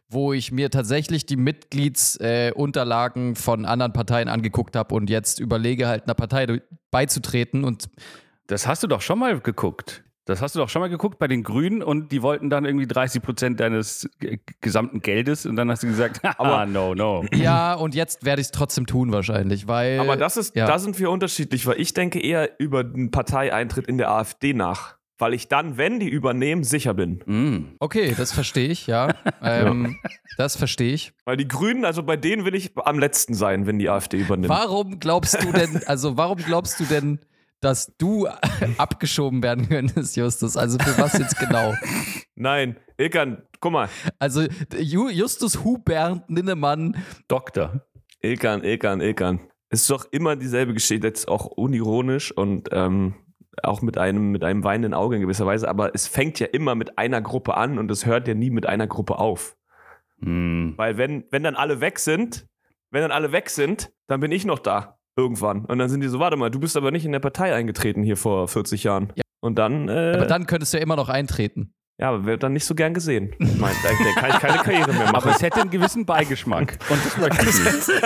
wo ich mir tatsächlich die Mitgliedsunterlagen äh, von anderen Parteien angeguckt habe und jetzt überlege, halt einer Partei beizutreten und das hast du doch schon mal geguckt. Das hast du doch schon mal geguckt bei den Grünen und die wollten dann irgendwie 30 Prozent deines gesamten Geldes und dann hast du gesagt, aber no, no. Ja, und jetzt werde ich es trotzdem tun wahrscheinlich, weil. Aber das ist, ja. da sind wir unterschiedlich, weil ich denke eher über den Parteieintritt in der AfD nach. Weil ich dann, wenn die übernehmen, sicher bin. Mm. Okay, das verstehe ich, ja. ähm, das verstehe ich. Weil die Grünen, also bei denen will ich am letzten sein, wenn die AfD übernimmt. Warum glaubst du denn, also warum glaubst du denn, dass du abgeschoben werden könntest, Justus. Also für was jetzt genau? Nein, Ilkan, guck mal. Also Justus Hubert Ninnemann. Doktor. Ilkan, Ilkan, Ilkan. Es ist doch immer dieselbe Geschichte, jetzt auch unironisch und ähm, auch mit einem, mit einem weinenden Auge in gewisser Weise, aber es fängt ja immer mit einer Gruppe an und es hört ja nie mit einer Gruppe auf. Hm. Weil wenn, wenn dann alle weg sind, wenn dann alle weg sind, dann bin ich noch da. Irgendwann. Und dann sind die so, warte mal, du bist aber nicht in der Partei eingetreten hier vor 40 Jahren. Ja. Und dann. Äh, aber dann könntest du ja immer noch eintreten. Ja, aber wird dann nicht so gern gesehen. Ich meine, da kann ich keine Karriere mehr machen. Aber es hätte einen gewissen Beigeschmack. Und das möchte ich nicht.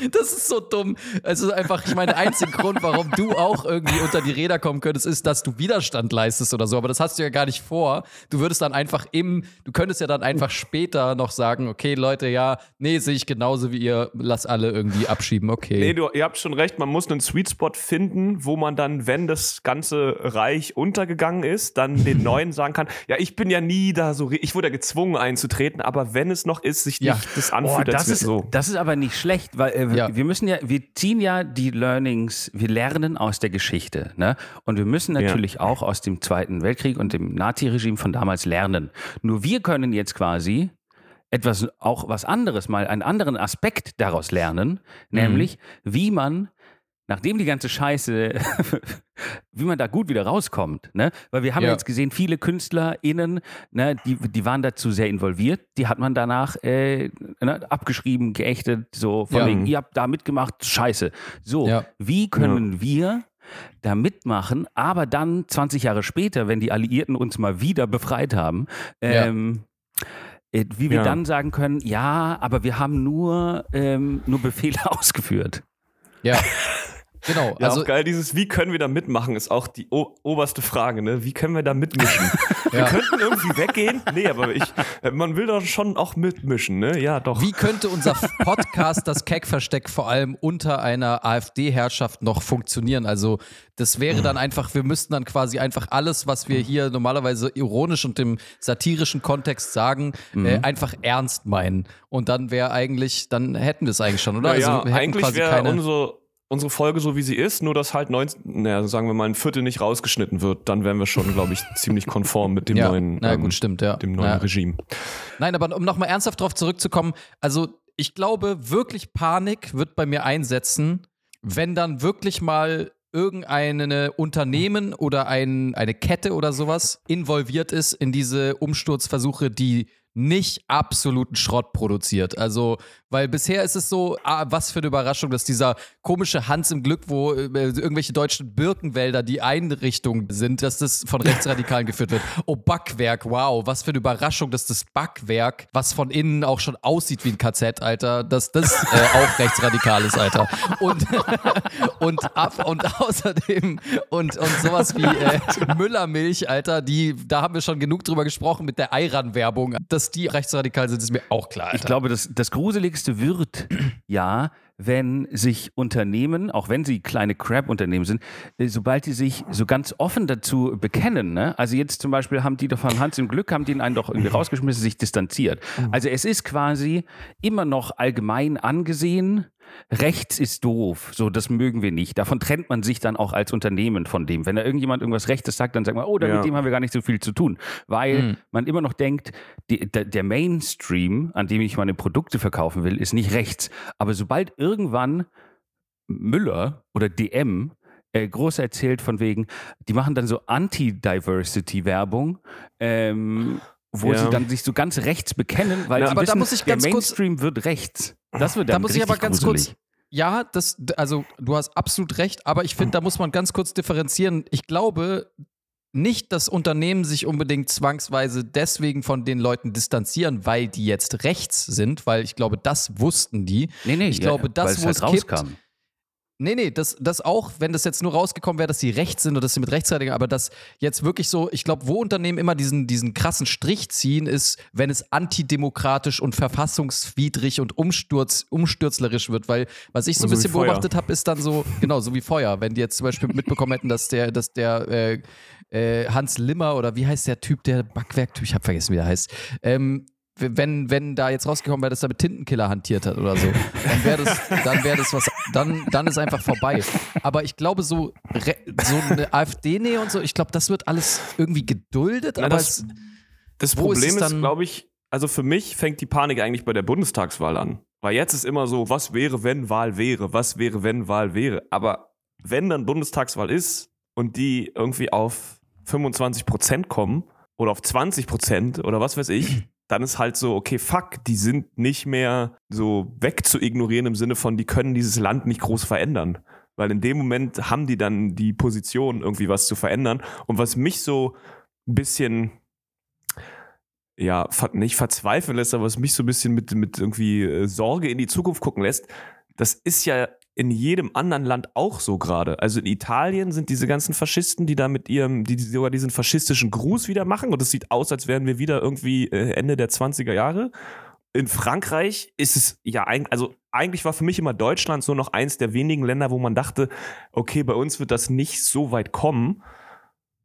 Das ist so dumm. Es ist einfach, ich meine, der einzige Grund, warum du auch irgendwie unter die Räder kommen könntest, ist, dass du Widerstand leistest oder so. Aber das hast du ja gar nicht vor. Du würdest dann einfach im, du könntest ja dann einfach später noch sagen, okay, Leute, ja, nee, sehe ich genauso wie ihr, lass alle irgendwie abschieben, okay. Nee, du, ihr habt schon recht, man muss einen Sweet Spot finden, wo man dann, wenn das ganze Reich untergegangen ist, dann den Neuen sagen kann, ja, ich bin ja nie da so, ich wurde ja gezwungen einzutreten, aber wenn es noch ist, sich nicht Ja. das anfühlt, Oh, als das, wär ist, so. das ist aber nicht schlecht, weil äh, Ja. wir müssen ja, wir ziehen ja die Learnings, wir lernen aus der Geschichte. Ne? Und wir müssen Ja. natürlich auch aus dem Zweiten Weltkrieg und dem Naziregime von damals lernen. Nur wir können jetzt quasi etwas, auch was anderes, mal einen anderen Aspekt daraus lernen, nämlich wie man nachdem die ganze Scheiße, wie man da gut wieder rauskommt, ne? Weil wir haben ja. Jetzt gesehen, viele KünstlerInnen, ne, die, die waren dazu sehr involviert, die hat man danach äh, ne, abgeschrieben, geächtet, so von Ja. wegen, ihr habt da mitgemacht, scheiße. So, Ja. wie können wir da mitmachen, aber dann 20 Jahre später, wenn die Alliierten uns mal wieder befreit haben, ähm, äh, wie wir Ja. dann sagen können, ja, aber wir haben nur, ähm, nur Befehle ausgeführt. Ja. Genau. Ja, also, auch geil, dieses Wie können wir da mitmachen, ist auch die oberste Frage, ne? Wie können wir da mitmischen? Wir Ja. könnten irgendwie weggehen. Nee, aber ich, äh, man will doch schon auch mitmischen, ne? Ja, doch. Wie könnte unser Podcast, das Keck-Versteck, vor allem unter einer AfD-Herrschaft noch funktionieren? Also, das wäre dann einfach, wir müssten dann quasi einfach alles, was wir hier normalerweise ironisch und im satirischen Kontext sagen, äh, einfach ernst meinen. Und dann wäre eigentlich, dann hätten wir es eigentlich schon, oder? Na ja, also, wir hätten eigentlich quasi wäre keine. unsere, unsere Folge so, wie sie ist, nur dass halt 19, naja, sagen wir mal, ein Viertel nicht rausgeschnitten wird. Dann wären wir schon, glaube ich, ziemlich konform mit dem ja, neuen, na ähm, gut, stimmt, ja. dem neuen ja. Regime. Nein, aber um nochmal ernsthaft drauf zurückzukommen, also ich glaube, wirklich Panik wird bei mir einsetzen, wenn dann wirklich mal irgendeine Unternehmen oder ein, eine Kette oder sowas involviert ist in diese Umsturzversuche, die nicht absoluten Schrott produziert. Also, weil bisher ist es so, ah, was für eine Überraschung, dass dieser komische Hans im Glück, wo äh, irgendwelche deutschen Birkenwälder die Einrichtung sind, dass das von Rechtsradikalen geführt wird. Oh, Backwerk, wow, was für eine Überraschung, dass das Backwerk, was von innen auch schon aussieht wie ein KZ, Alter, dass das äh, auch rechtsradikal ist, Alter. Und, und, ab, und außerdem und, und sowas wie äh, Müllermilch, Alter, die, da haben wir schon genug drüber gesprochen mit der Eiran-Werbung. Dass die rechtsradikal sind, ist mir auch klar, Alter. Ich glaube, das, das Gruseligste wird ja, wenn sich Unternehmen, auch wenn sie kleine Crap-Unternehmen sind, äh, sobald die sich so ganz offen dazu bekennen, ne? also jetzt zum Beispiel haben die doch von Hans im Glück, haben die einen doch irgendwie rausgeschmissen, sich distanziert. Also es ist quasi immer noch allgemein angesehen, rechts ist doof, so das mögen wir nicht. Davon trennt man sich dann auch als Unternehmen von dem. Wenn da irgendjemand irgendwas Rechtes sagt, dann sagt man, oh, da Ja. mit dem haben wir gar nicht so viel zu tun. Weil man immer noch denkt, die, der, der Mainstream, an dem ich meine Produkte verkaufen will, ist nicht rechts. Aber sobald irgendwann Müller oder DM äh, groß erzählt von wegen, die machen dann so Anti-Diversity-Werbung, ähm, wo Ja. sie dann sich so ganz rechts bekennen, weil Ja, sie aber da wissen, muss ich der ganz kurz- Mainstream wird rechts. Das wird da dann muss ich aber ganz gruselig. kurz. Ja, das, also du hast absolut recht, aber ich finde, da muss man ganz kurz differenzieren. Ich glaube nicht, dass Unternehmen sich unbedingt zwangsweise deswegen von den Leuten distanzieren, weil die jetzt rechts sind, weil ich glaube, das wussten die. Nee, nee, ich ja, glaube, das, es wo halt es kippt, rauskam. Nee, nee, das, das auch, wenn das jetzt nur rausgekommen wäre, dass sie rechts sind oder dass sie mit Rechtsradikalen, aber das jetzt wirklich so, ich glaube, wo Unternehmen immer diesen, diesen krassen Strich ziehen, ist, wenn es antidemokratisch und verfassungswidrig und umsturz, umstürzlerisch wird, weil was ich so ein So bisschen beobachtet habe, ist dann so, genau, so wie Feuer. Wenn die jetzt zum Beispiel mitbekommen hätten, dass der, dass der äh, äh, Hans Limmer oder wie heißt der Typ, der Backwerktyp, ich habe vergessen, wie der heißt, ähm, wenn, wenn da jetzt rausgekommen wäre, dass er mit Tintenkiller hantiert hat oder so, dann wäre das, dann wäre das was, dann, dann ist einfach vorbei. Aber ich glaube, so, so eine AfD-Nähe und so, ich glaube, das wird alles irgendwie geduldet, Na, aber das- es, Das ist Problem ist, dann- glaube ich, also für mich fängt die Panik eigentlich bei der Bundestagswahl an. Weil jetzt ist immer so, was wäre, wenn Wahl wäre? Was wäre, wenn Wahl wäre? Aber wenn dann Bundestagswahl ist und die irgendwie auf 25 Prozent kommen oder auf 20 Prozent oder was weiß ich, dann ist halt so, okay, fuck, die sind nicht mehr so wegzuignorieren im Sinne von, die können dieses Land nicht groß verändern. Weil in dem Moment haben die dann die Position, irgendwie was zu verändern. Und was mich so ein bisschen ja, nicht verzweifeln lässt, aber was mich so ein bisschen mit, mit irgendwie äh, Sorge in die Zukunft gucken lässt, das ist ja in jedem anderen Land auch so gerade. Also in Italien sind diese ganzen Faschisten, die da mit ihrem, die sogar diesen faschistischen Gruß wieder machen und es sieht aus, als wären wir wieder irgendwie äh, Ende der 20er Jahre. In Frankreich ist es ja eigentlich, also eigentlich war für mich immer Deutschland so noch eins der wenigen Länder, wo man dachte, okay, bei uns wird das nicht so weit kommen.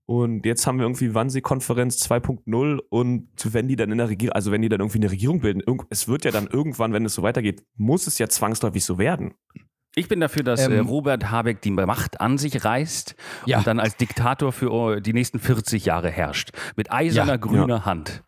Und jetzt haben wir irgendwie Wannsee-Konferenz 2.0 und wenn die dann in der Regierung, also wenn die dann irgendwie eine Regierung bilden, es wird ja dann irgendwann, wenn es so weitergeht, muss es ja zwangsläufig so werden. Ich bin dafür, dass Ähm, äh, Robert Habeck die Macht an sich reißt Ja. und dann als Diktator für äh, die nächsten 40 Jahre herrscht. Mit eiserner Ja. grüner Hand.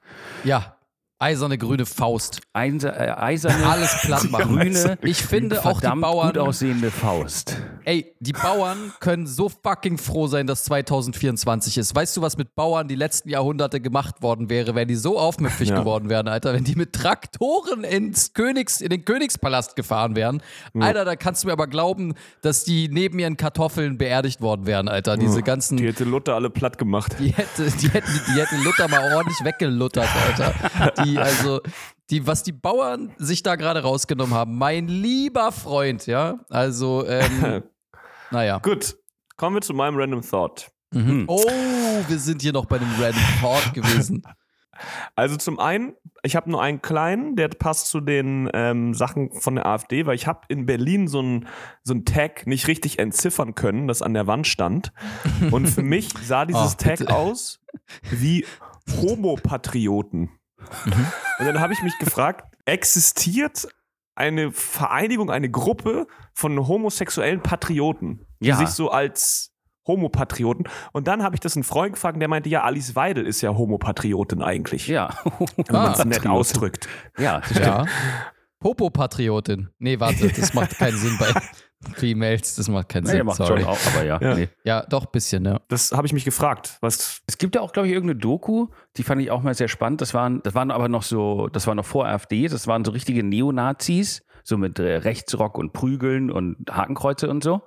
ja, eiserne grüne Faust. Einse, äh, eiserne, Alles platt machen. grüne, Ich finde auch die Bauern, gut aussehende Faust. Ey, die Bauern können so fucking froh sein, dass 2024 ist. Weißt du, was mit Bauern die letzten Jahrhunderte gemacht worden wäre, wenn die so aufmüpfig Ja. geworden wären, Alter? Wenn die mit Traktoren ins Königs, in den Königspalast gefahren wären. Alter, da kannst du mir aber glauben, dass die neben ihren Kartoffeln beerdigt worden wären, Alter. Diese ganzen. Die hätte Luther alle platt gemacht. Die hätte, die hätten, die hätten Luther mal ordentlich weggeluttert, Alter. Die, also, die, was die Bauern sich da gerade rausgenommen haben, mein lieber Freund, ja. Also, ähm, naja. Gut, kommen wir zu meinem Random Thought. Mhm. Oh, wir sind hier noch bei dem Random Thought gewesen. Also zum einen, ich habe nur einen kleinen, der passt zu den ähm, Sachen von der AfD, weil ich habe in Berlin so ein, so ein Tag nicht richtig entziffern können, das an der Wand stand. Und für mich sah dieses Ach, Tag aus wie Homopatrioten. Und dann habe ich mich gefragt, existiert eine Vereinigung, eine Gruppe von homosexuellen Patrioten, die Ja. sich so als Homopatrioten. Und dann habe ich das einen Freund gefragt, der meinte, ja, Alice Weidel ist ja Homopatriotin eigentlich. Ja. Wenn man es Ah, nett ausdrückt. ja. Ja. Popo-Patriotin. Nee, warte, das macht keinen Sinn bei. Females, das macht keinen Naja, Sinn, macht sorry. schon auch, aber ja. Ja. Nee. Ja, doch, bisschen, ja. Das habe ich mich gefragt. Was, Es gibt ja auch, glaube ich, irgendeine Doku, die fand ich auch mal sehr spannend. Das waren, das waren aber noch so, das war noch vor AfD, das waren so richtige Neonazis, so mit äh, Rechtsrock und Prügeln und Hakenkreuze und so.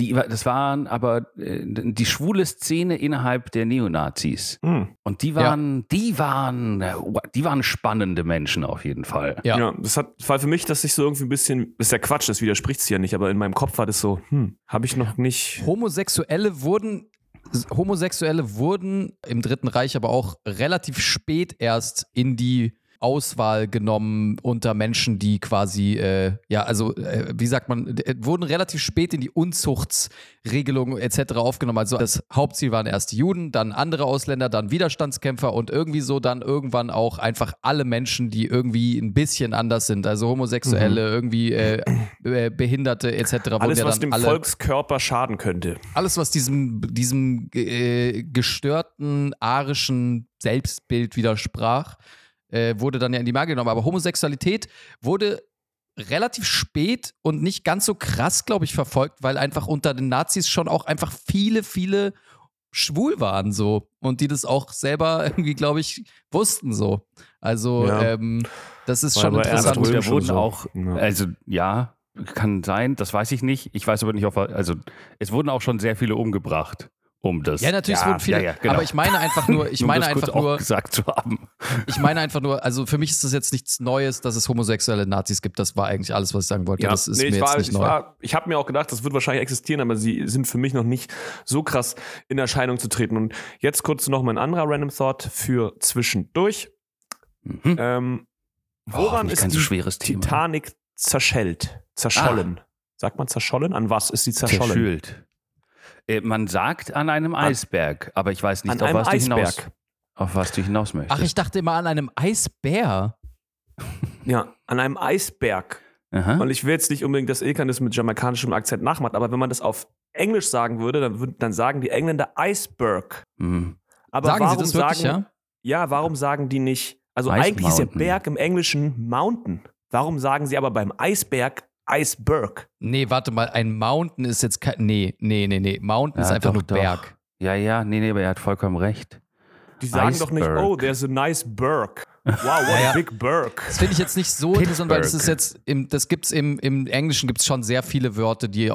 Die, das waren aber äh, die schwule Szene innerhalb der Neonazis. hm. Und die waren, die waren, äh, die waren spannende Menschen auf jeden Fall. Ja. Ja. das hat, war für mich, dass ich so irgendwie ein bisschen, das ist ja Quatsch, das widerspricht sich ja nicht, aber in meinem Kopf war das so, hm, habe ich noch nicht. Homosexuelle wurden Homosexuelle wurden im Dritten Reich aber auch relativ spät erst in die Auswahl genommen unter Menschen, die quasi, äh, ja, also, äh, wie sagt man, äh, wurden relativ spät in die Unzuchtsregelungen etc. aufgenommen. Also das Hauptziel waren erst Juden, dann andere Ausländer, dann Widerstandskämpfer und irgendwie so dann irgendwann auch einfach alle Menschen, die irgendwie ein bisschen anders sind. Also Homosexuelle, irgendwie äh, äh, Behinderte etc. wurden Alles, ja was dem alle Volkskörper schaden könnte. alles, was diesem, diesem äh, gestörten arischen Selbstbild widersprach, äh, wurde dann ja in die Mangel genommen. Aber Homosexualität wurde relativ spät und nicht ganz so krass, glaube ich, verfolgt, weil einfach unter den Nazis schon auch einfach viele, viele schwul waren so und die das auch selber irgendwie, glaube ich, wussten so. Also Ja. ähm, das ist War schon interessant. da schon wurden so. auch, Ja. also ja, kann sein, das weiß ich nicht. Ich weiß aber nicht, ob, also es wurden auch schon sehr viele umgebracht. Um das. Ja, natürlich, es wurden viele, ja, ja, genau. aber ich meine einfach nur, ich um meine einfach nur, gesagt zu haben. Ich meine einfach nur, also für mich ist das jetzt nichts Neues, dass es homosexuelle Nazis gibt. Das war eigentlich alles, was ich sagen wollte. Ja, das ist nee, mir ich jetzt war, nicht ich neu. war, ich habe mir auch gedacht, das wird wahrscheinlich existieren, aber sie sind für mich noch nicht so krass in Erscheinung zu treten. Und jetzt kurz noch mal ein anderer Random Thought für zwischendurch. Mhm. Ähm, Oh, woran nicht ist so die schweres Thema. Titanic zerschellt? Zerschollen. Sagt man zerschollen? An was ist sie zerschollen? Zerschült. Äh, man sagt an einem Eisberg, aber ich weiß nicht, auf was, du hinaus, auf was du hinaus möchtest. Ach, ich dachte immer an einem Eisbär. Ja, an einem Eisberg. Aha. Und ich will jetzt nicht unbedingt, dass Ilkan das mit jamaikanischem Akzent nachmacht, aber wenn man das auf Englisch sagen würde, dann, würden, dann sagen die Engländer Iceberg. Mhm. Aber sagen warum Sie das wirklich, sagen, ja? Ja, warum sagen die nicht, also Ice eigentlich ist der Mountain. Berg im Englischen Mountain. Warum sagen sie aber beim Eisberg Iceberg? Nee, warte mal, ein Mountain ist jetzt kein. Nee, nee, nee, nee. Mountain ist Ja, einfach doch, nur doch. Berg. Ja, ja, nee, nee, aber er hat vollkommen recht. Die sagen doch nicht, Iceberg. oh, there's a nice berg. Wow, what Ja, ja. a big berg. Das finde ich jetzt nicht so interessant, weil das ist jetzt, im, das gibt's im, im Englischen gibt es schon sehr viele Wörter, die,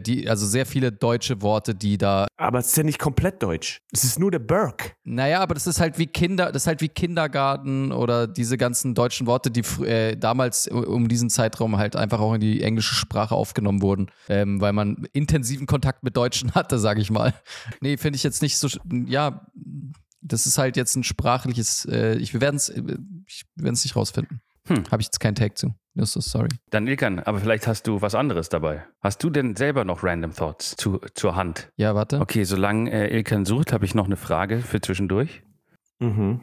die, also sehr viele deutsche Worte, die da Aber es ist ja nicht komplett deutsch. Es ist nur der Berg. Naja, aber das ist halt wie Kinder, das ist halt wie Kindergarten oder diese ganzen deutschen Worte, die äh, damals um diesen Zeitraum halt einfach auch in die englische Sprache aufgenommen wurden, ähm, weil man intensiven Kontakt mit Deutschen hatte, sage ich mal. Nee, finde ich jetzt nicht so, ja, das ist halt jetzt ein sprachliches, äh, ich, wir werden es ich werden es nicht rausfinden. Hm. Habe ich jetzt keinen Tag zu. No, so sorry. Dann Ilkan, aber vielleicht hast du was anderes dabei. Hast du denn selber noch Random Thoughts zu, zur Hand? Ja, warte. Okay, solange äh, Ilkan sucht, habe ich noch eine Frage für zwischendurch. Mhm.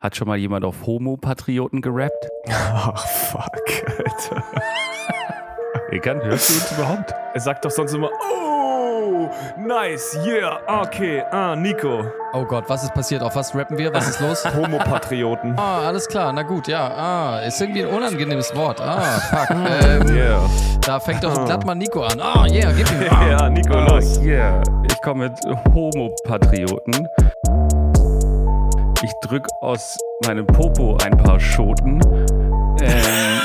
Hat schon mal jemand auf Homo-Patrioten gerappt? Ach, fuck, Alter. Ilkan, hörst du uns überhaupt? Er sagt doch sonst immer, oh, nice, yeah, okay, ah, Nico. Oh Gott, was ist passiert? Auf was rappen wir? Was ist los? Homopatrioten. Ah, alles klar, na gut, ja. Ah, ist irgendwie ein unangenehmes Wort. Ah, fuck. Ähm, Yeah. Da fängt doch glatt mal Nico an. Ah, yeah, gib ihm. Ah. Ja, Nico, Ah, los. yeah. Ich komme mit Homo-Patrioten. Ich drück aus meinem Popo ein paar Schoten. Ähm,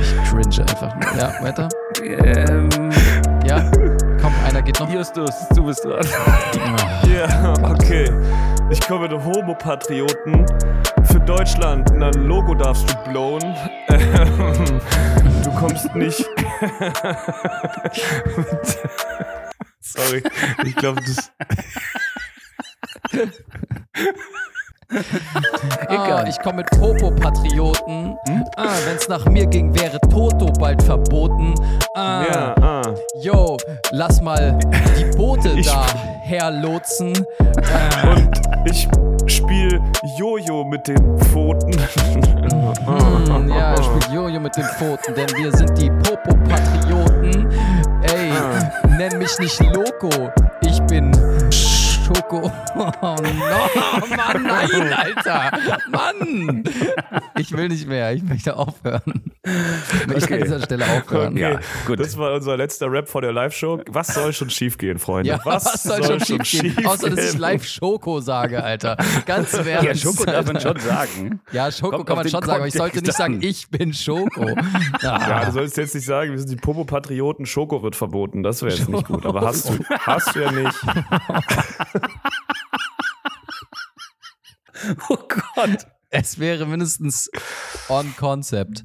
Ich cringe einfach. Ja, weiter. Ähm, Ja, komm, einer geht noch. Justus, du bist dran. Ja, okay. Ich komme mit Homopatrioten. Für Deutschland, na, ein Logo darfst du blowen. Ähm, du kommst nicht. Sorry, ich glaube, das. Ah, ich komme mit Popo-Patrioten. Ah, wenn's nach mir ging, wäre Toto bald verboten. Ah, Ja, ah. yo, lass mal die Boote Ich- da herlotsen. Ah, Und ich spiele Jojo mit den Pfoten. Hm, ja, er spielt Jojo mit den Pfoten, denn wir sind die Popo-Patrioten. Ey, nenn mich nicht Loco, ich bin Schoko. Oh no, Mann, nein, Alter. Mann. Ich will nicht mehr. Ich möchte aufhören. Ich möchte Okay. an dieser Stelle aufhören. Okay, Ja, gut. Das war unser letzter Rap vor der Live-Show. Was soll schon schiefgehen, Freunde? Ja, was, soll schon schief gehen? Außer, dass ich live Schoko sage, Alter. Ganz ernst. Ja, Schoko darf man Alter. schon sagen. Ja, Schoko Kommt kann man schon sagen, aber ich sollte nicht Kontext sagen, ich bin Schoko. Ja, Ah. du sollst jetzt nicht sagen, wir sind die Popo-Patrioten, Schoko wird verboten. Das wäre jetzt nicht gut. Aber hast du, hast du ja nicht. Oh Gott. Es wäre mindestens on concept.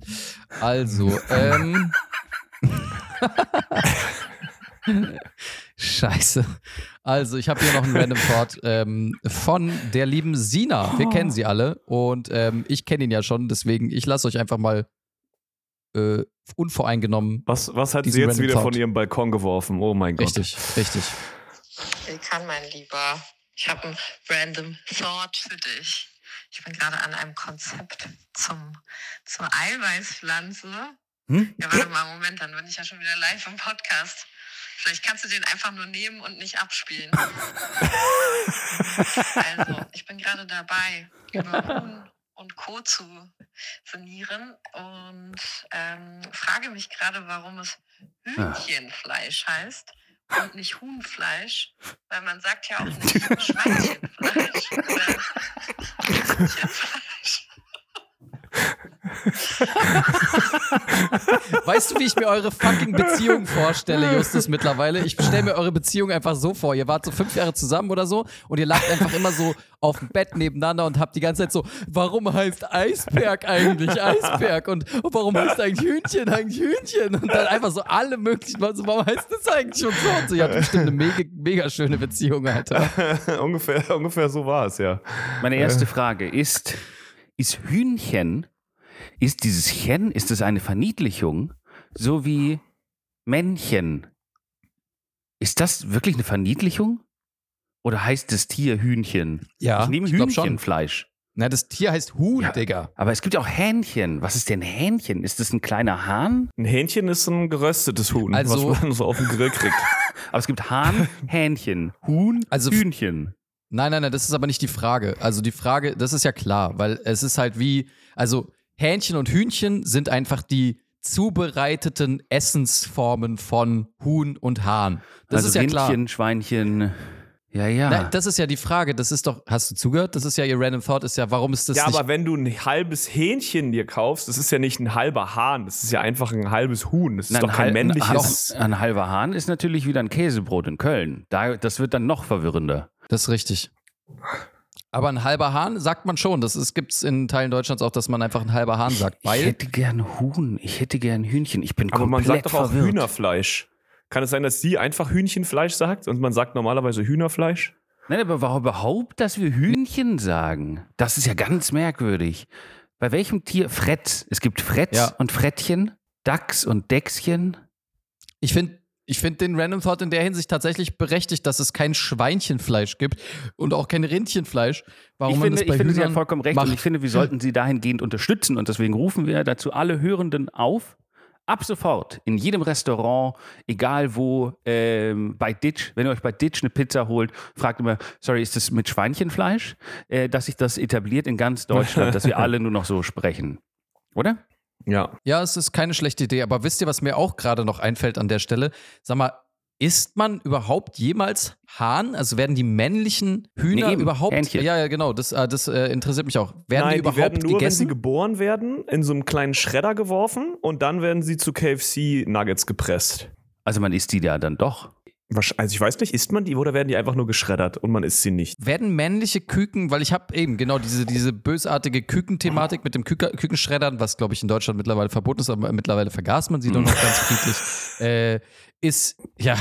Also, ähm. Scheiße. Also, ich habe hier noch einen Random Thought ähm, von der lieben Sina. Wir kennen sie alle und ähm, ich kenne ihn ja schon, deswegen ich lasse euch einfach mal äh, unvoreingenommen. Was, was hat sie jetzt wieder Thought. von ihrem Balkon geworfen? Oh mein Gott. Richtig, richtig. Willkommen, mein Lieber. Ich habe einen random Thought für dich. Ich bin gerade an einem Konzept zum, zur Eiweißpflanze. Hm? Ja, warte mal, Moment, dann bin ich ja schon wieder live im Podcast. Vielleicht kannst du den einfach nur nehmen und nicht abspielen. also, ich bin gerade dabei, über Huhn und Co. zu sinnieren und ähm, frage mich gerade, warum es Hühnchenfleisch heißt und nicht Huhnfleisch, weil man sagt ja auch nicht Schweinchenfleisch oder Hühnchenfleisch. Weißt du, wie ich mir eure fucking Beziehung vorstelle, Justus, mittlerweile? Ich stelle mir eure Beziehung einfach so vor. Ihr wart so fünf Jahre zusammen oder so und ihr lagt einfach immer so auf dem Bett nebeneinander und habt die ganze Zeit so, warum heißt Eisberg eigentlich Eisberg? Und warum heißt eigentlich Hühnchen eigentlich Hühnchen? Und dann einfach so alle möglichen, so, warum heißt das eigentlich und so und so. Ihr habt bestimmt eine mega, mega schöne Beziehung, Alter. ungefähr, ungefähr so war es, ja. Meine erste Frage ist, ist Hühnchen, ist dieses Chen, ist es eine Verniedlichung, so wie Männchen? Ist das wirklich eine Verniedlichung? Oder heißt das Tier Hühnchen? Ja, ich nehme ich. Hühnchenfleisch. Na, das Tier heißt Huhn, Ja. Digga. Aber es gibt ja auch Hähnchen. Was ist denn Hähnchen? Ist das ein kleiner Hahn? Ein Hähnchen ist ein geröstetes Huhn, Also- was man so auf den Grill kriegt. Aber es gibt Hahn, Hähnchen, Huhn, Also- Hühnchen. Nein, nein, nein, das ist aber nicht die Frage. Also die Frage, das ist ja klar, weil es ist halt wie, also Hähnchen und Hühnchen sind einfach die zubereiteten Essensformen von Huhn und Hahn. Das also ist ja Rindchen, klar. Schweinchen. Ja, ja. Nein, das ist ja die Frage. Das ist doch, hast du zugehört? Das ist ja ihr Random Thought, ist ja, warum ist das Ja, nicht. aber wenn du ein halbes Hähnchen dir kaufst, das ist ja nicht ein halber Hahn, das ist ja einfach ein halbes Huhn. Das ist Nein, doch kein ein, männliches. Ein, ein halber Hahn ist natürlich wieder ein Käsebrot in Köln. Da, das wird dann noch verwirrender. das ist richtig. Aber ein halber Hahn sagt man schon. Das gibt es in Teilen Deutschlands auch, dass man einfach ein halber Hahn sagt. ich hätte gern Huhn, ich hätte gern Hühnchen. Ich bin Aber man komplett sagt doch auch verwirrt. Hühnerfleisch. Kann es sein, dass sie einfach Hühnchenfleisch sagt und man sagt normalerweise Hühnerfleisch? Nein, aber warum überhaupt, dass wir Hühnchen sagen? Das ist ja ganz merkwürdig. Bei welchem Tier? Fretz. Es gibt Fretz Ja. und Frettchen, Dachs und Dächschen. Ich finde ich find den Random Thought in der Hinsicht tatsächlich berechtigt, dass es kein Schweinchenfleisch gibt und auch kein Rindchenfleisch. Warum ich man finde, das bei ich finde sie Hühnern vollkommen recht macht. und ich finde, wir sollten sie dahingehend unterstützen und deswegen rufen wir dazu alle Hörenden auf. Ab sofort in jedem Restaurant, egal wo, ähm, bei Ditch, wenn ihr euch bei Ditch eine Pizza holt, fragt immer, sorry, ist das mit Schweinchenfleisch? Äh, dass sich das etabliert in ganz Deutschland, dass wir alle nur noch so sprechen. Oder? Ja. Ja, es ist keine schlechte Idee, aber wisst ihr, was mir auch gerade noch einfällt an der Stelle? Sag mal, isst man überhaupt jemals Hahn? Also werden die männlichen Hühner Nee, eben, überhaupt. Hähnchen. Ja, ja, genau, das, äh, das äh, interessiert mich auch. Werden Nein, die überhaupt werden nur, wenn sie gegessen? geboren werden, in so einem kleinen Schredder geworfen und dann werden sie zu KFC-Nuggets gepresst. Also man isst die ja dann doch. Also ich weiß nicht, isst man die oder werden die einfach nur geschreddert und man isst sie nicht? werden männliche Küken, weil ich habe eben genau diese, diese bösartige Kükenthematik mit dem Küke, Kükenschreddern, was glaube ich in Deutschland mittlerweile verboten ist, aber mittlerweile vergaß man sie doch noch ganz friedlich, äh, ist, ja,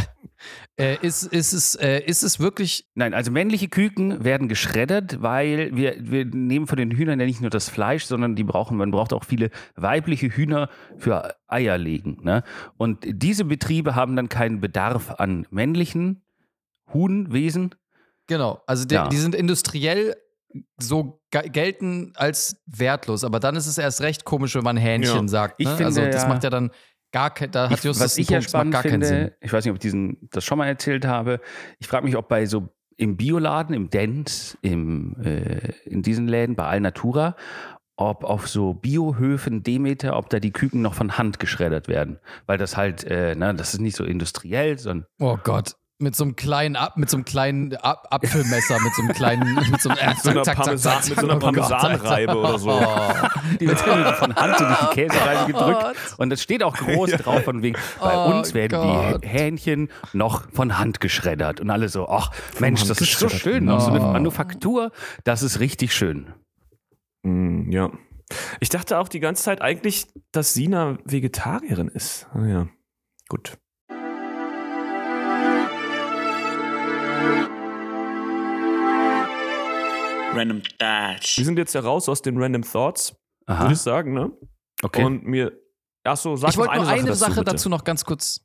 äh, ist, ist, es, äh, ist es wirklich, Nein, also männliche Küken werden geschreddert, weil wir, wir nehmen von den Hühnern ja nicht nur das Fleisch, sondern die brauchen, man braucht auch viele weibliche Hühner für Eier legen. Ne? Und diese Betriebe haben dann keinen Bedarf an männlichen Huhnwesen. genau, also die, Ja. die sind industriell so ge- gelten als wertlos, aber dann ist es erst recht komisch, wenn man Hähnchen Ja. sagt. Ich Ne? finde also das ja- macht ja dann gar kein, da hat Ich, Justus was ich ja Punkt, spannend gar keinen Sinn. finde, ich weiß nicht, ob ich diesen, das schon mal erzählt habe, ich frage mich, ob bei so im Bioladen, im Dent, im, äh, in diesen Läden bei Alnatura, ob auf so Biohöfen Demeter, ob da die Küken noch von Hand geschreddert werden. Weil das halt, äh, ne, das ist nicht so industriell, sondern Oh Gott. Mit so einem kleinen Ab, mit so einem kleinen Ab Apfelmesser, mit so einem kleinen, mit so einem äh, so einer Parmesan, mit so einer Oh Gott, Parmesanreibe oder so. Oh. die wird von Hand durch die Käsereibe gedrückt. Und das steht auch groß drauf von wegen, bei Oh uns werden Gott. die Hähnchen noch von Hand geschreddert. Und alle so, ach Mensch, Hand das ist so schön. Auch so eine Oh. Manufaktur, das ist richtig schön. Mm, ja. Ich dachte auch die ganze Zeit eigentlich, dass Sina Vegetarierin ist. Ah, ja. Gut. Random Dash. Wir sind jetzt ja raus aus den Random Thoughts, Aha, würde ich sagen, ne? okay. Und mir. Ach so, sag Ich wollte nur eine Sache, Sache dazu, dazu noch ganz kurz.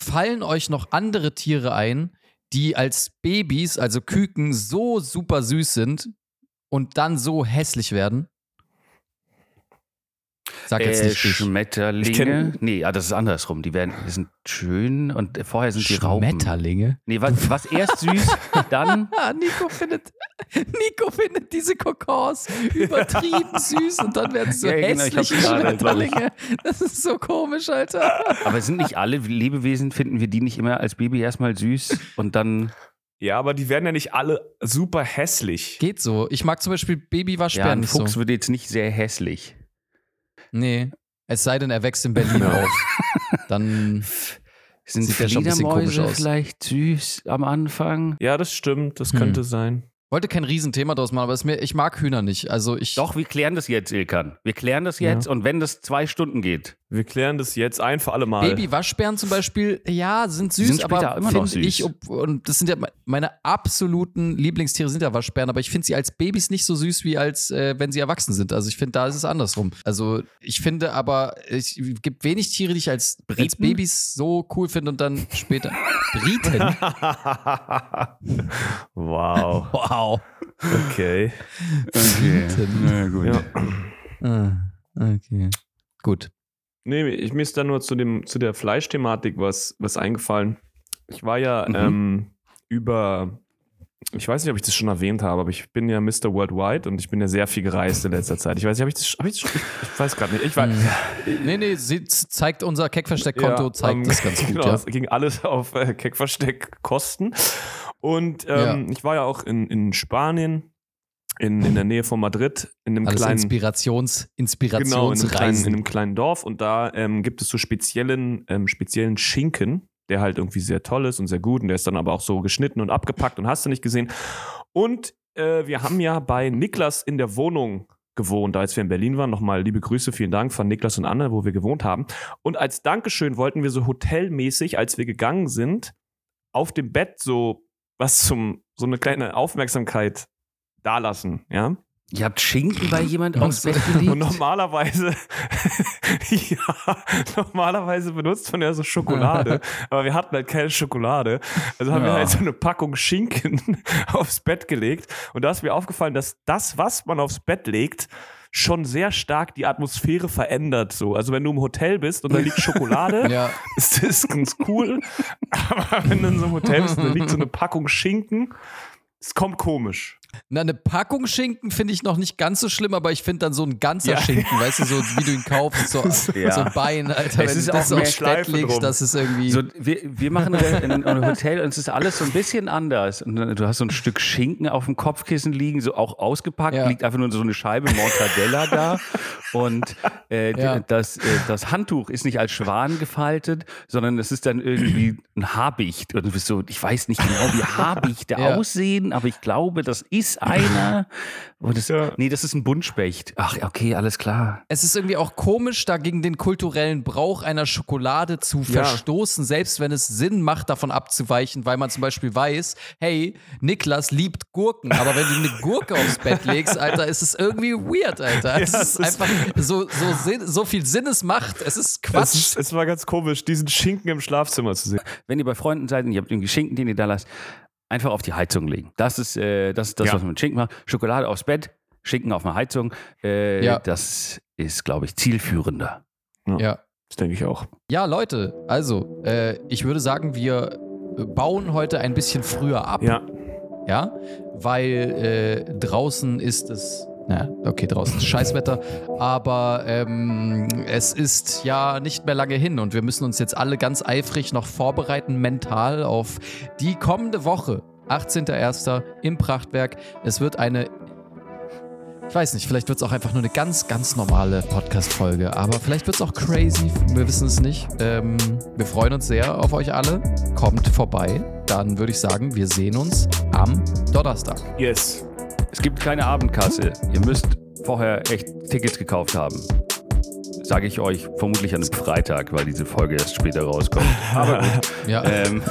Fallen euch noch andere Tiere ein, die als Babys, also Küken, so super süß sind und dann so hässlich werden? Sag jetzt Äh, nicht dich. Schmetterlinge. Nee, ah, das ist andersrum. Die, werden, die sind schön und vorher sind die Raupen. Schmetterlinge? Nee, was, was erst süß, dann. Ah, Nico findet, Nico findet diese Kokons übertrieben süß und dann werden es so Ja, genau, hässliche ich. Schmetterlinge. Das ist so komisch, Alter. Aber sind nicht alle Lebewesen, finden wir die nicht immer als Baby erstmal süß und dann. Ja, aber die werden ja nicht alle super hässlich. Geht so. Ich mag zum Beispiel Ja, Babywaschbären ein nicht Fuchs so. wird jetzt nicht sehr hässlich. Nee. Es sei denn, er wächst in Berlin auf. Dann. Sind Sieht ja schon ein bisschen komisch aus. vielleicht süß am Anfang? Ja, das stimmt, das Hm. könnte sein. Wollte kein Riesenthema draus machen, aber es mir, ich mag Hühner nicht. Also ich. Doch, wir klären das jetzt, Ilkan. Wir klären das jetzt und wenn das zwei Stunden geht. Wir klären das jetzt ein für alle Mal. Babywaschbären zum Beispiel, ja, sind süß, sind aber immer noch finde ich, ob- und das sind ja me- meine absoluten Lieblingstiere sind ja Waschbären, aber ich finde sie als Babys nicht so süß wie als äh, wenn sie erwachsen sind. Also ich finde, da ist es andersrum. Also ich finde aber, es gibt wenig Tiere, die ich als, als Briten? Babys so cool finde und dann später. Briten? wow. Wow. Okay. Okay. Na gut. Ja. Ah, okay. Gut. Nee, ich, mir ist da nur zu, dem, zu der Fleischthematik was, was eingefallen. Ich war ja Mhm. ähm, über, ich weiß nicht, ob ich das schon erwähnt habe, aber ich bin ja Mr. Worldwide und ich bin ja sehr viel gereist in letzter Zeit. Ich weiß nicht, habe ich das, hab ich das schon, ich weiß gerade nicht. Ich weiß, Nee, nee, sie zeigt unser Keckversteck-Konto, Ja, zeigt ähm, das ganz gut, genau, ja. Es ging alles auf äh, Keckversteck-Kosten. Und ähm, ich war ja auch in, in Spanien, in, in der Nähe von Madrid, in einem Alles kleinen. Inspirations, Genau, in einem, kleinen, in einem kleinen Dorf und da ähm, gibt es so speziellen, ähm, speziellen Schinken, der halt irgendwie sehr toll ist und sehr gut und der ist dann aber auch so geschnitten und abgepackt und hast du nicht gesehen. Und äh, wir haben ja bei Niklas in der Wohnung gewohnt, als wir in Berlin waren. Nochmal liebe Grüße, vielen Dank von Niklas und Anne, wo wir gewohnt haben. Und als Dankeschön wollten wir so hotelmäßig, als wir gegangen sind, auf dem Bett so was zum, so eine kleine Aufmerksamkeit dalassen, ja. Ihr habt Schinken bei jemand aufs Bett gelegt? Und normalerweise, ja, normalerweise benutzt man ja so Schokolade, aber wir hatten halt keine Schokolade. Also haben wir Ja. halt so eine Packung Schinken aufs Bett gelegt. Und da ist mir aufgefallen, dass das, was man aufs Bett legt, schon sehr stark die Atmosphäre verändert. So. Also wenn du im Hotel bist und da liegt Schokolade, Ja, ist das ganz cool. Aber wenn du in so einem Hotel bist und da liegt so eine Packung Schinken, es kommt komisch. Na, eine Packung Schinken finde ich noch nicht ganz so schlimm, aber ich finde dann so ein ganzer Ja. Schinken, weißt du, so wie du ihn kaufst, so, Ja. so ein Bein, Alter. Es wenn ist du das auch Schleife legst, das ist irgendwie. So, wir, wir machen ein, ein, ein Hotel und es ist alles so ein bisschen anders. Und du hast so ein Stück Schinken auf dem Kopfkissen liegen, so auch ausgepackt, Ja. liegt einfach nur so eine Scheibe Mortadella da. Und äh, das, äh, das Handtuch ist nicht als Schwan gefaltet, sondern es ist dann irgendwie ein Habicht. Und du bist so, ich weiß nicht genau, wie Habichte aussehen, aber ich glaube, das ist einer. Und das, Ja. Nee, das ist ein Buntspecht. Ach, okay, alles klar. es ist irgendwie auch komisch, da gegen den kulturellen Brauch einer Schokolade zu Ja. verstoßen, selbst wenn es Sinn macht, davon abzuweichen, weil man zum Beispiel weiß, hey, Niklas liebt Gurken, aber wenn du eine Gurke aufs Bett legst, Alter, ist es irgendwie weird, Alter. es Ja, ist es ist- einfach so, so, Sinn, so viel Sinn es macht. Es ist Es, Quatsch. ist, es war ganz komisch, diesen Schinken im Schlafzimmer zu sehen. wenn ihr bei Freunden seid und ihr habt irgendwie Schinken, den ihr da lasst, einfach auf die Heizung legen. Das ist äh, das, ist das Ja. was man mit Schinken macht. Schokolade aufs Bett, Schinken auf eine Heizung. Äh, Ja. Das ist, glaube ich, zielführender. ja. Das denke ich auch. Ja, Leute, also, äh, ich würde sagen, wir bauen heute ein bisschen früher ab. Ja. Ja, weil äh, draußen ist es. Na, okay, draußen Scheißwetter, aber ähm, es ist ja nicht mehr lange hin und wir müssen uns jetzt alle ganz eifrig noch vorbereiten, mental auf die kommende Woche. 18.01. im Prachtwerk. Es wird eine ich weiß nicht, vielleicht wird es auch einfach nur eine ganz, ganz normale Podcast-Folge. Aber vielleicht wird es auch crazy. Wir wissen es nicht. Ähm, wir freuen uns sehr auf euch alle. Kommt vorbei. Dann würde ich sagen, wir sehen uns am Donnerstag. Yes. Es gibt keine Abendkasse. Ihr müsst vorher echt Tickets gekauft haben. Sage ich euch vermutlich an einem Freitag, weil diese Folge erst später rauskommt. Aber gut. Ja. Ähm.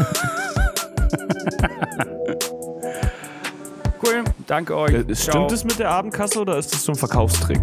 cool, danke euch. Äh, Stimmt es mit der Abendkasse oder ist das so ein Verkaufstrick?